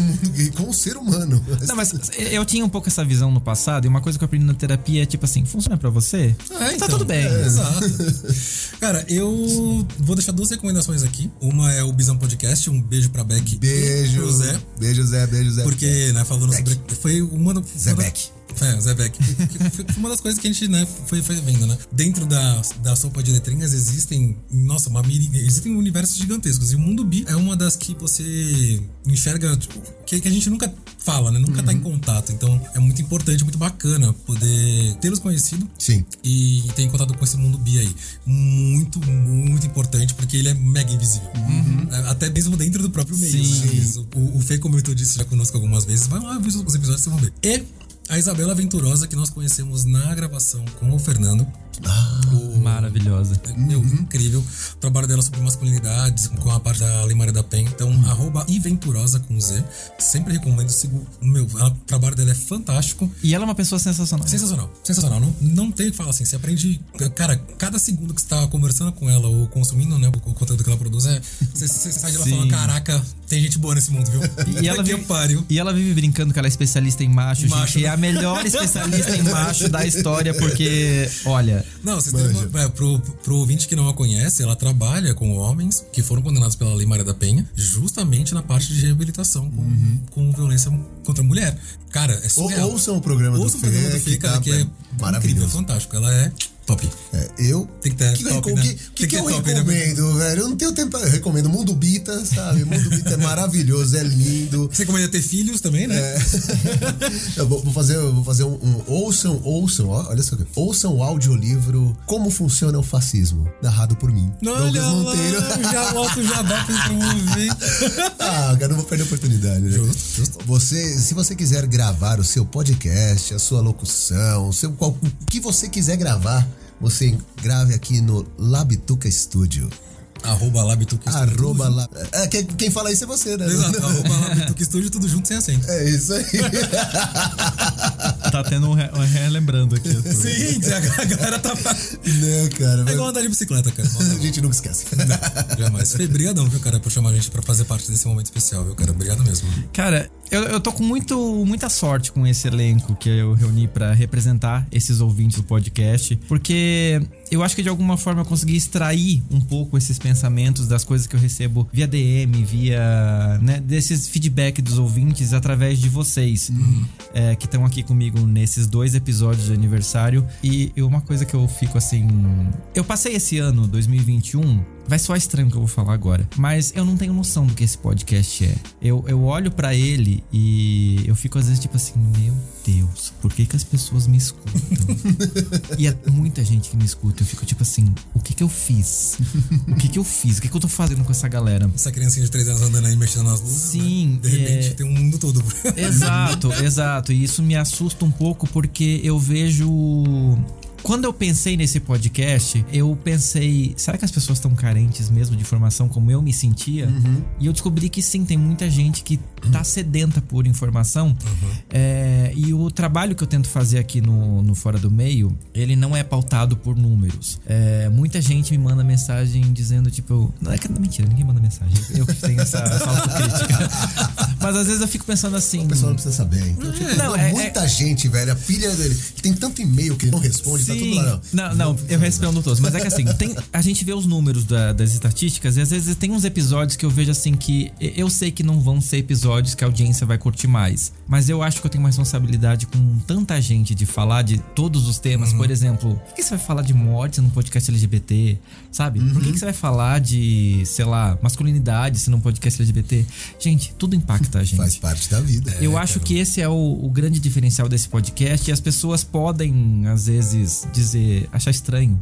com o ser humano. Não, mas eu tinha um pouco essa visão no passado e uma coisa que eu aprendi na terapia é tipo assim, funciona pra você? Tá então. tudo bem. É, Exato. Cara, eu vou deixar duas recomendações aqui. Uma é o Bisão Podcast. Um beijo pra Beck Beijo. e pro Zé. Beijo, Zé. Beijo, Zé. Porque, né, falando Beck. sobre. Foi uma. Zé Beck. É, Zé Beck. Que- que Foi uma das coisas que a gente, né, foi, foi vendo, né? Dentro da, da sopa de letrinhas existem, nossa, uma miri, existem universos gigantescos. E o mundo bi é uma das que você enxerga, tipo, que, que a gente nunca fala, né? Nunca tá em contato. Então é muito importante, muito bacana poder tê-los conhecido Sim. e ter contato com esse mundo bi aí. Muito, muito importante, porque ele é mega invisível. É, Até mesmo dentro do próprio meio. Sim. né? Às vezes O, o Fê comentou disso já conosco algumas vezes. Vai lá ver os episódios, vocês vão ver. E a Isabela Venturosa, que nós conhecemos na gravação com o Fernando. O- Maravilhosa. meu, incrível. O trabalho dela sobre masculinidades, com a parte da Lei Maria da Penha. Então, arroba iventurosa com Z. Sempre recomendo. Sigo, meu, ela- o trabalho dela é fantástico. E ela é uma pessoa sensacional. Sensacional, sensacional. Não, não tem o que falar assim. Você aprende. Cara, cada segundo que você tá conversando com ela ou consumindo né, o, conteúdo que ela produz, é, você, você sai de lá falando: caraca, tem gente boa nesse mundo, viu? E ela, que vive, pariu. e ela vive brincando que ela é especialista em macho, Macho, gente. É a melhor especialista em macho da história, porque, olha, Não, vocês têm uma, é, pro, pro ouvinte que não a conhece, ela trabalha com homens que foram condenados pela Lei Maria da Penha, justamente na parte de reabilitação com, Uhum. com violência contra a mulher. Cara, é Ou, surreal. ouçam o programa Ouça do o programa do Fê, cara, tá que é incrível, maravilhoso. fantástico. Ela é top. É, eu. Tem que ter que, top, eu- né? que, que, que que eu top, né? recomendo, velho? Eu não tenho tempo. Eu recomendo Mundo Bita, sabe? Mundo Bita é maravilhoso, é lindo. Você recomenda ter filhos também, né? É. eu vou, vou fazer, vou fazer um, um- ouçam, ouçam, ó, olha só, aqui. ouçam o audiolivro Como Funciona o Fascismo, narrado por mim, Olha Douglas lá, Monteiro. já volto o jabá pra promover. ah, cara, não vou perder a oportunidade, né? Justo, justo. Você, se você quiser gravar o seu podcast, a sua locução, o, seu, qual- o que você quiser gravar, você grave aqui no Labituca Studio. Arroba Labituque Studio. Arroba lá. É, quem, quem fala isso é você, né? Exato, arroba Labituque Studio, tudo junto sem acento. É isso aí. tá tendo um, re, um relembrando aqui. Sim, a galera tá. né, cara? É igual andar de bicicleta, cara. A gente nunca esquece. Jamais. Fê, Obrigadão, viu, cara, por chamar a gente pra fazer parte desse momento especial, viu, cara? Obrigado mesmo. Cara, eu, eu tô com muito, muita sorte com esse elenco que eu reuni pra representar esses ouvintes do podcast, porque eu acho que de alguma forma eu consegui extrair um pouco esses pensamentos das coisas que eu recebo via DM, via. Né, desses feedback dos ouvintes através de vocês é, que estão aqui comigo nesses dois episódios de aniversário. E uma coisa que eu fico assim. Eu passei esse ano, 2021. Vai soar estranho o que eu vou falar agora, mas eu não tenho noção do que esse podcast é. Eu, eu olho pra ele e eu fico às vezes tipo assim, meu Deus, por que que as pessoas me escutam? e é muita gente que me escuta. Eu fico tipo assim, o que que eu fiz? O que que eu fiz? O que que eu tô fazendo com essa galera? Essa criancinha de 3 anos andando aí mexendo nas luzes. Sim, né? De repente é- tem um mundo todo. Exato, exato. E isso me assusta um pouco porque eu vejo. Quando eu pensei nesse podcast, eu pensei, será que as pessoas estão carentes mesmo de informação como eu me sentia? E eu descobri que sim, tem muita gente que tá sedenta por informação. É, e o trabalho que eu tento fazer aqui no, no Fora do Meio, ele não é pautado por números. É, muita gente me manda mensagem dizendo, tipo, não é que mentira, ninguém manda mensagem. Eu que tenho essa, autocrítica. Mas às vezes eu fico pensando assim. O pessoal não precisa saber. Então, tipo, Não, não, é- muita gente, velho. A pilha dele. Tem tanto e-mail que ele não responde. Tá tudo lá, não. Não, não, eu respondo todos. Mas é que assim, tem, a gente vê os números da- das estatísticas e às vezes tem uns episódios que eu vejo assim que eu sei que não vão ser episódios que a audiência vai curtir mais. Mas eu acho que eu tenho uma responsabilidade com tanta gente de falar de todos os temas. Por exemplo, por que você vai falar de morte num podcast LGBT? Sabe? Por que, você vai falar de, sei lá, masculinidade se num podcast LGBT? Gente, tudo impacta a gente. Faz parte da vida. Eu acho que esse é o, o grande diferencial desse podcast e as pessoas podem, às vezes, dizer, achar estranho.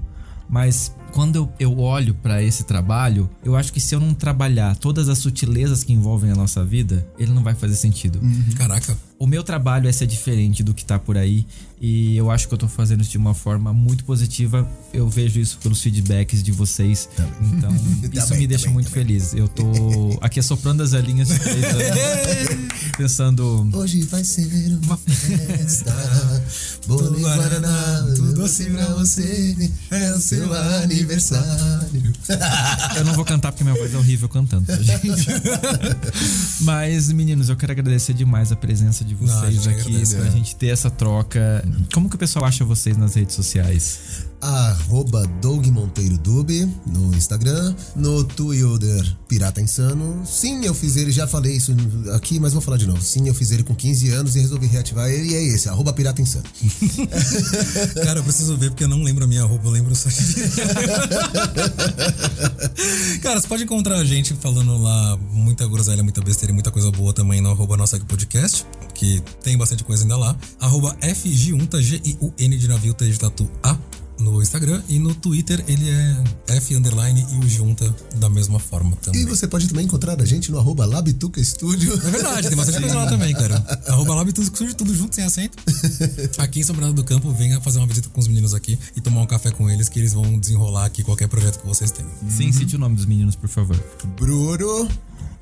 Mas quando eu, eu olho pra esse trabalho, eu acho que se eu não trabalhar todas as sutilezas que envolvem a nossa vida, ele não vai fazer sentido. Caraca. O meu trabalho é ser diferente do que tá por aí e eu acho que eu tô fazendo isso de uma forma muito positiva. Eu vejo isso pelos feedbacks de vocês. Então, isso Também, me deixa também, muito também. feliz. Eu tô aqui assoprando as velhinhas de três anos, pensando Hoje vai ser uma festa. Bolo e Guaraná, tudo doce pra você. É o seu aniversário. Eu não vou cantar porque minha voz é horrível cantando, tá, gente? Mas, meninos, eu quero agradecer demais a presença de Não, vocês gente aqui, pra gente ter essa troca. Como que o pessoal acha vocês nas redes sociais? Arroba Doug Monteiro Dube no Instagram, no Twitter Pirata Insano. Sim, eu fiz ele, já falei isso aqui, mas vou falar de novo. Sim, eu fiz ele com 15 anos e resolvi reativar ele e é esse, arroba Pirata Insano. Cara, eu preciso ver porque eu não lembro a minha roupa, eu lembro só de... Cara, você pode encontrar a gente falando lá muita groselha, muita besteira e muita coisa boa também no arroba nossa podcast, que tem bastante coisa ainda lá. Arroba FGUNTA, G-I-U-N de navio, T de tatu A no Instagram e no Twitter ele é F underline e o junta da mesma forma também. E você pode também encontrar a gente no arroba Labituca Studio. É verdade, tem bastante coisa lá também, cara. Arroba Lab tudo, tudo, tudo junto, sem acento. Aqui em São Bernardo do Campo, venha fazer uma visita com os meninos aqui e tomar um café com eles, que eles vão desenrolar aqui qualquer projeto que vocês tenham. Sim, cite o nome dos meninos, por favor. Bruno,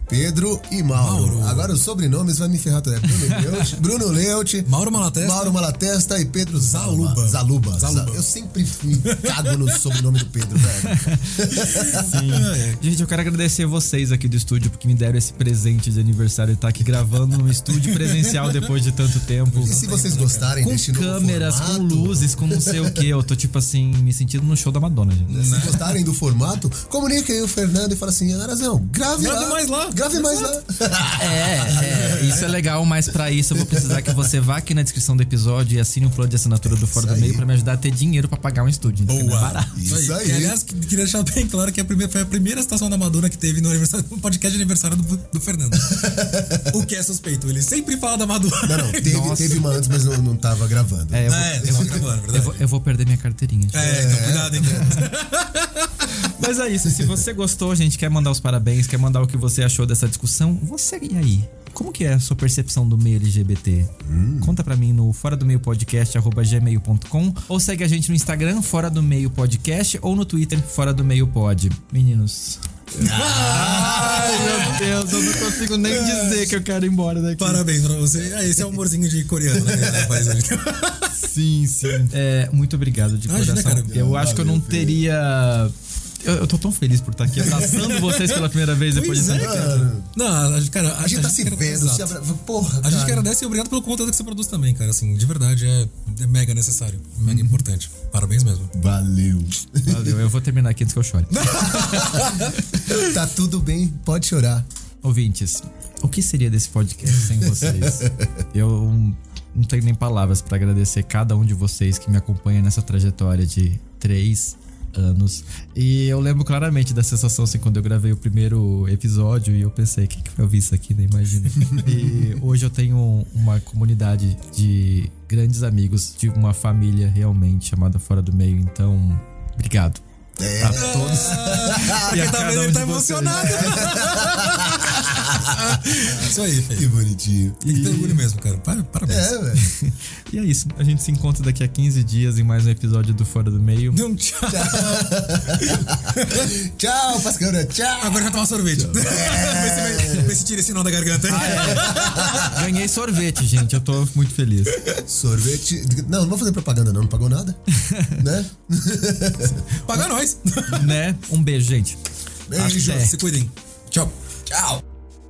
Pedro e Mauro. Mauro. Agora os sobrenomes vai me ferrar. É Bruno Leute, Bruno Leute, Mauro Malatesta. Mauro Malatesta e Pedro Zaluba. Zaluba. Zaluba. Eu sempre fui cago no sobrenome do Pedro, velho. É, Gente, eu quero agradecer vocês aqui do estúdio porque me deram esse presente de aniversário de estar aqui gravando no estúdio presencial depois de tanto tempo. E se vocês gostarem Com deste câmeras, com formato, luzes, com não sei o que. Eu tô tipo assim, me sentindo no show da Madonna, gente. Se gostarem do formato, comuniquem o Fernando e fala assim: Arazão, grave, Grave lá. mais lá. Grave mais lá. É, é, isso é legal, mas pra isso eu vou precisar que você vá aqui na descrição do episódio e assine o plano de assinatura do Fora do Meio pra me ajudar a ter dinheiro pra pagar um estúdio. É Boa. Isso aí. Que, aliás, que- queria deixar bem claro que a primeira, foi a primeira citação da Madonna que teve no, aniversário, no podcast de aniversário do, do Fernando. o que é suspeito? Ele sempre fala da Madonna. Não, não, teve, teve uma antes, mas não, não tava gravando. É, eu vou, É, eu vou- só gravando, eu verdade. vou- eu vou perder minha carteirinha. gente. É, então cuidado, hein, cara. Mas é isso. Se você gostou, gente, quer mandar os parabéns, quer mandar o que você achou dessa discussão, você e aí? Como que é a sua percepção do meio LGBT? Conta pra mim no fora do meio podcast gmail.com ou segue a gente no Instagram fora do meio podcast ou no Twitter fora do meio pod. Meninos. Ai, meu Deus, eu não consigo nem dizer que eu quero ir embora daqui. Parabéns pra você. Ah, esse é o amorzinho de coreano, né? hoje. Sim, sim. É, muito obrigado de Imagina, coração. cara. eu acho que eu não teria. Eu, eu tô tão feliz por estar aqui abraçando vocês pela primeira vez depois Pois de é, tanto cara. Não, a cara, A gente tá se vendo, se abra... Porra, A gente que cara. agradece e obrigado pelo conteúdo que você produz também, cara. Assim, de verdade, é, é mega necessário, mega importante. Parabéns mesmo. Valeu. Valeu, eu vou terminar aqui antes que eu chore. tá tudo bem, pode chorar. Ouvintes, o que seria desse podcast sem vocês? Eu não tenho nem palavras pra agradecer cada um de vocês que me acompanha nessa trajetória de três anos. E eu lembro claramente da sensação assim quando eu gravei o primeiro episódio e eu pensei, quem que vai ouvir isso aqui, né? Imagina. e hoje eu tenho uma comunidade de grandes amigos, de uma família realmente chamada Fora do Meio. Então, obrigado. É. A todos. e a cada um tá de vocês. Isso aí, Que Fê. bonitinho. Tem que ter orgulho mesmo, cara. Par- Parabéns. É, velho. E é isso. A gente se encontra daqui a 15 dias em mais um episódio do Fora do Meio. Não, tchau. Tchau, Pascana. Tchau. Agora já toma sorvete. Vê se vai- Vê se tira esse nó da garganta aí. Ganhei sorvete, gente. Eu tô muito feliz. Sorvete. Não, não vou fazer propaganda, não. Não pagou nada. né? Paga nós. né? Um beijo, gente. Beijo. Até. Se cuidem. Tchau. Tchau.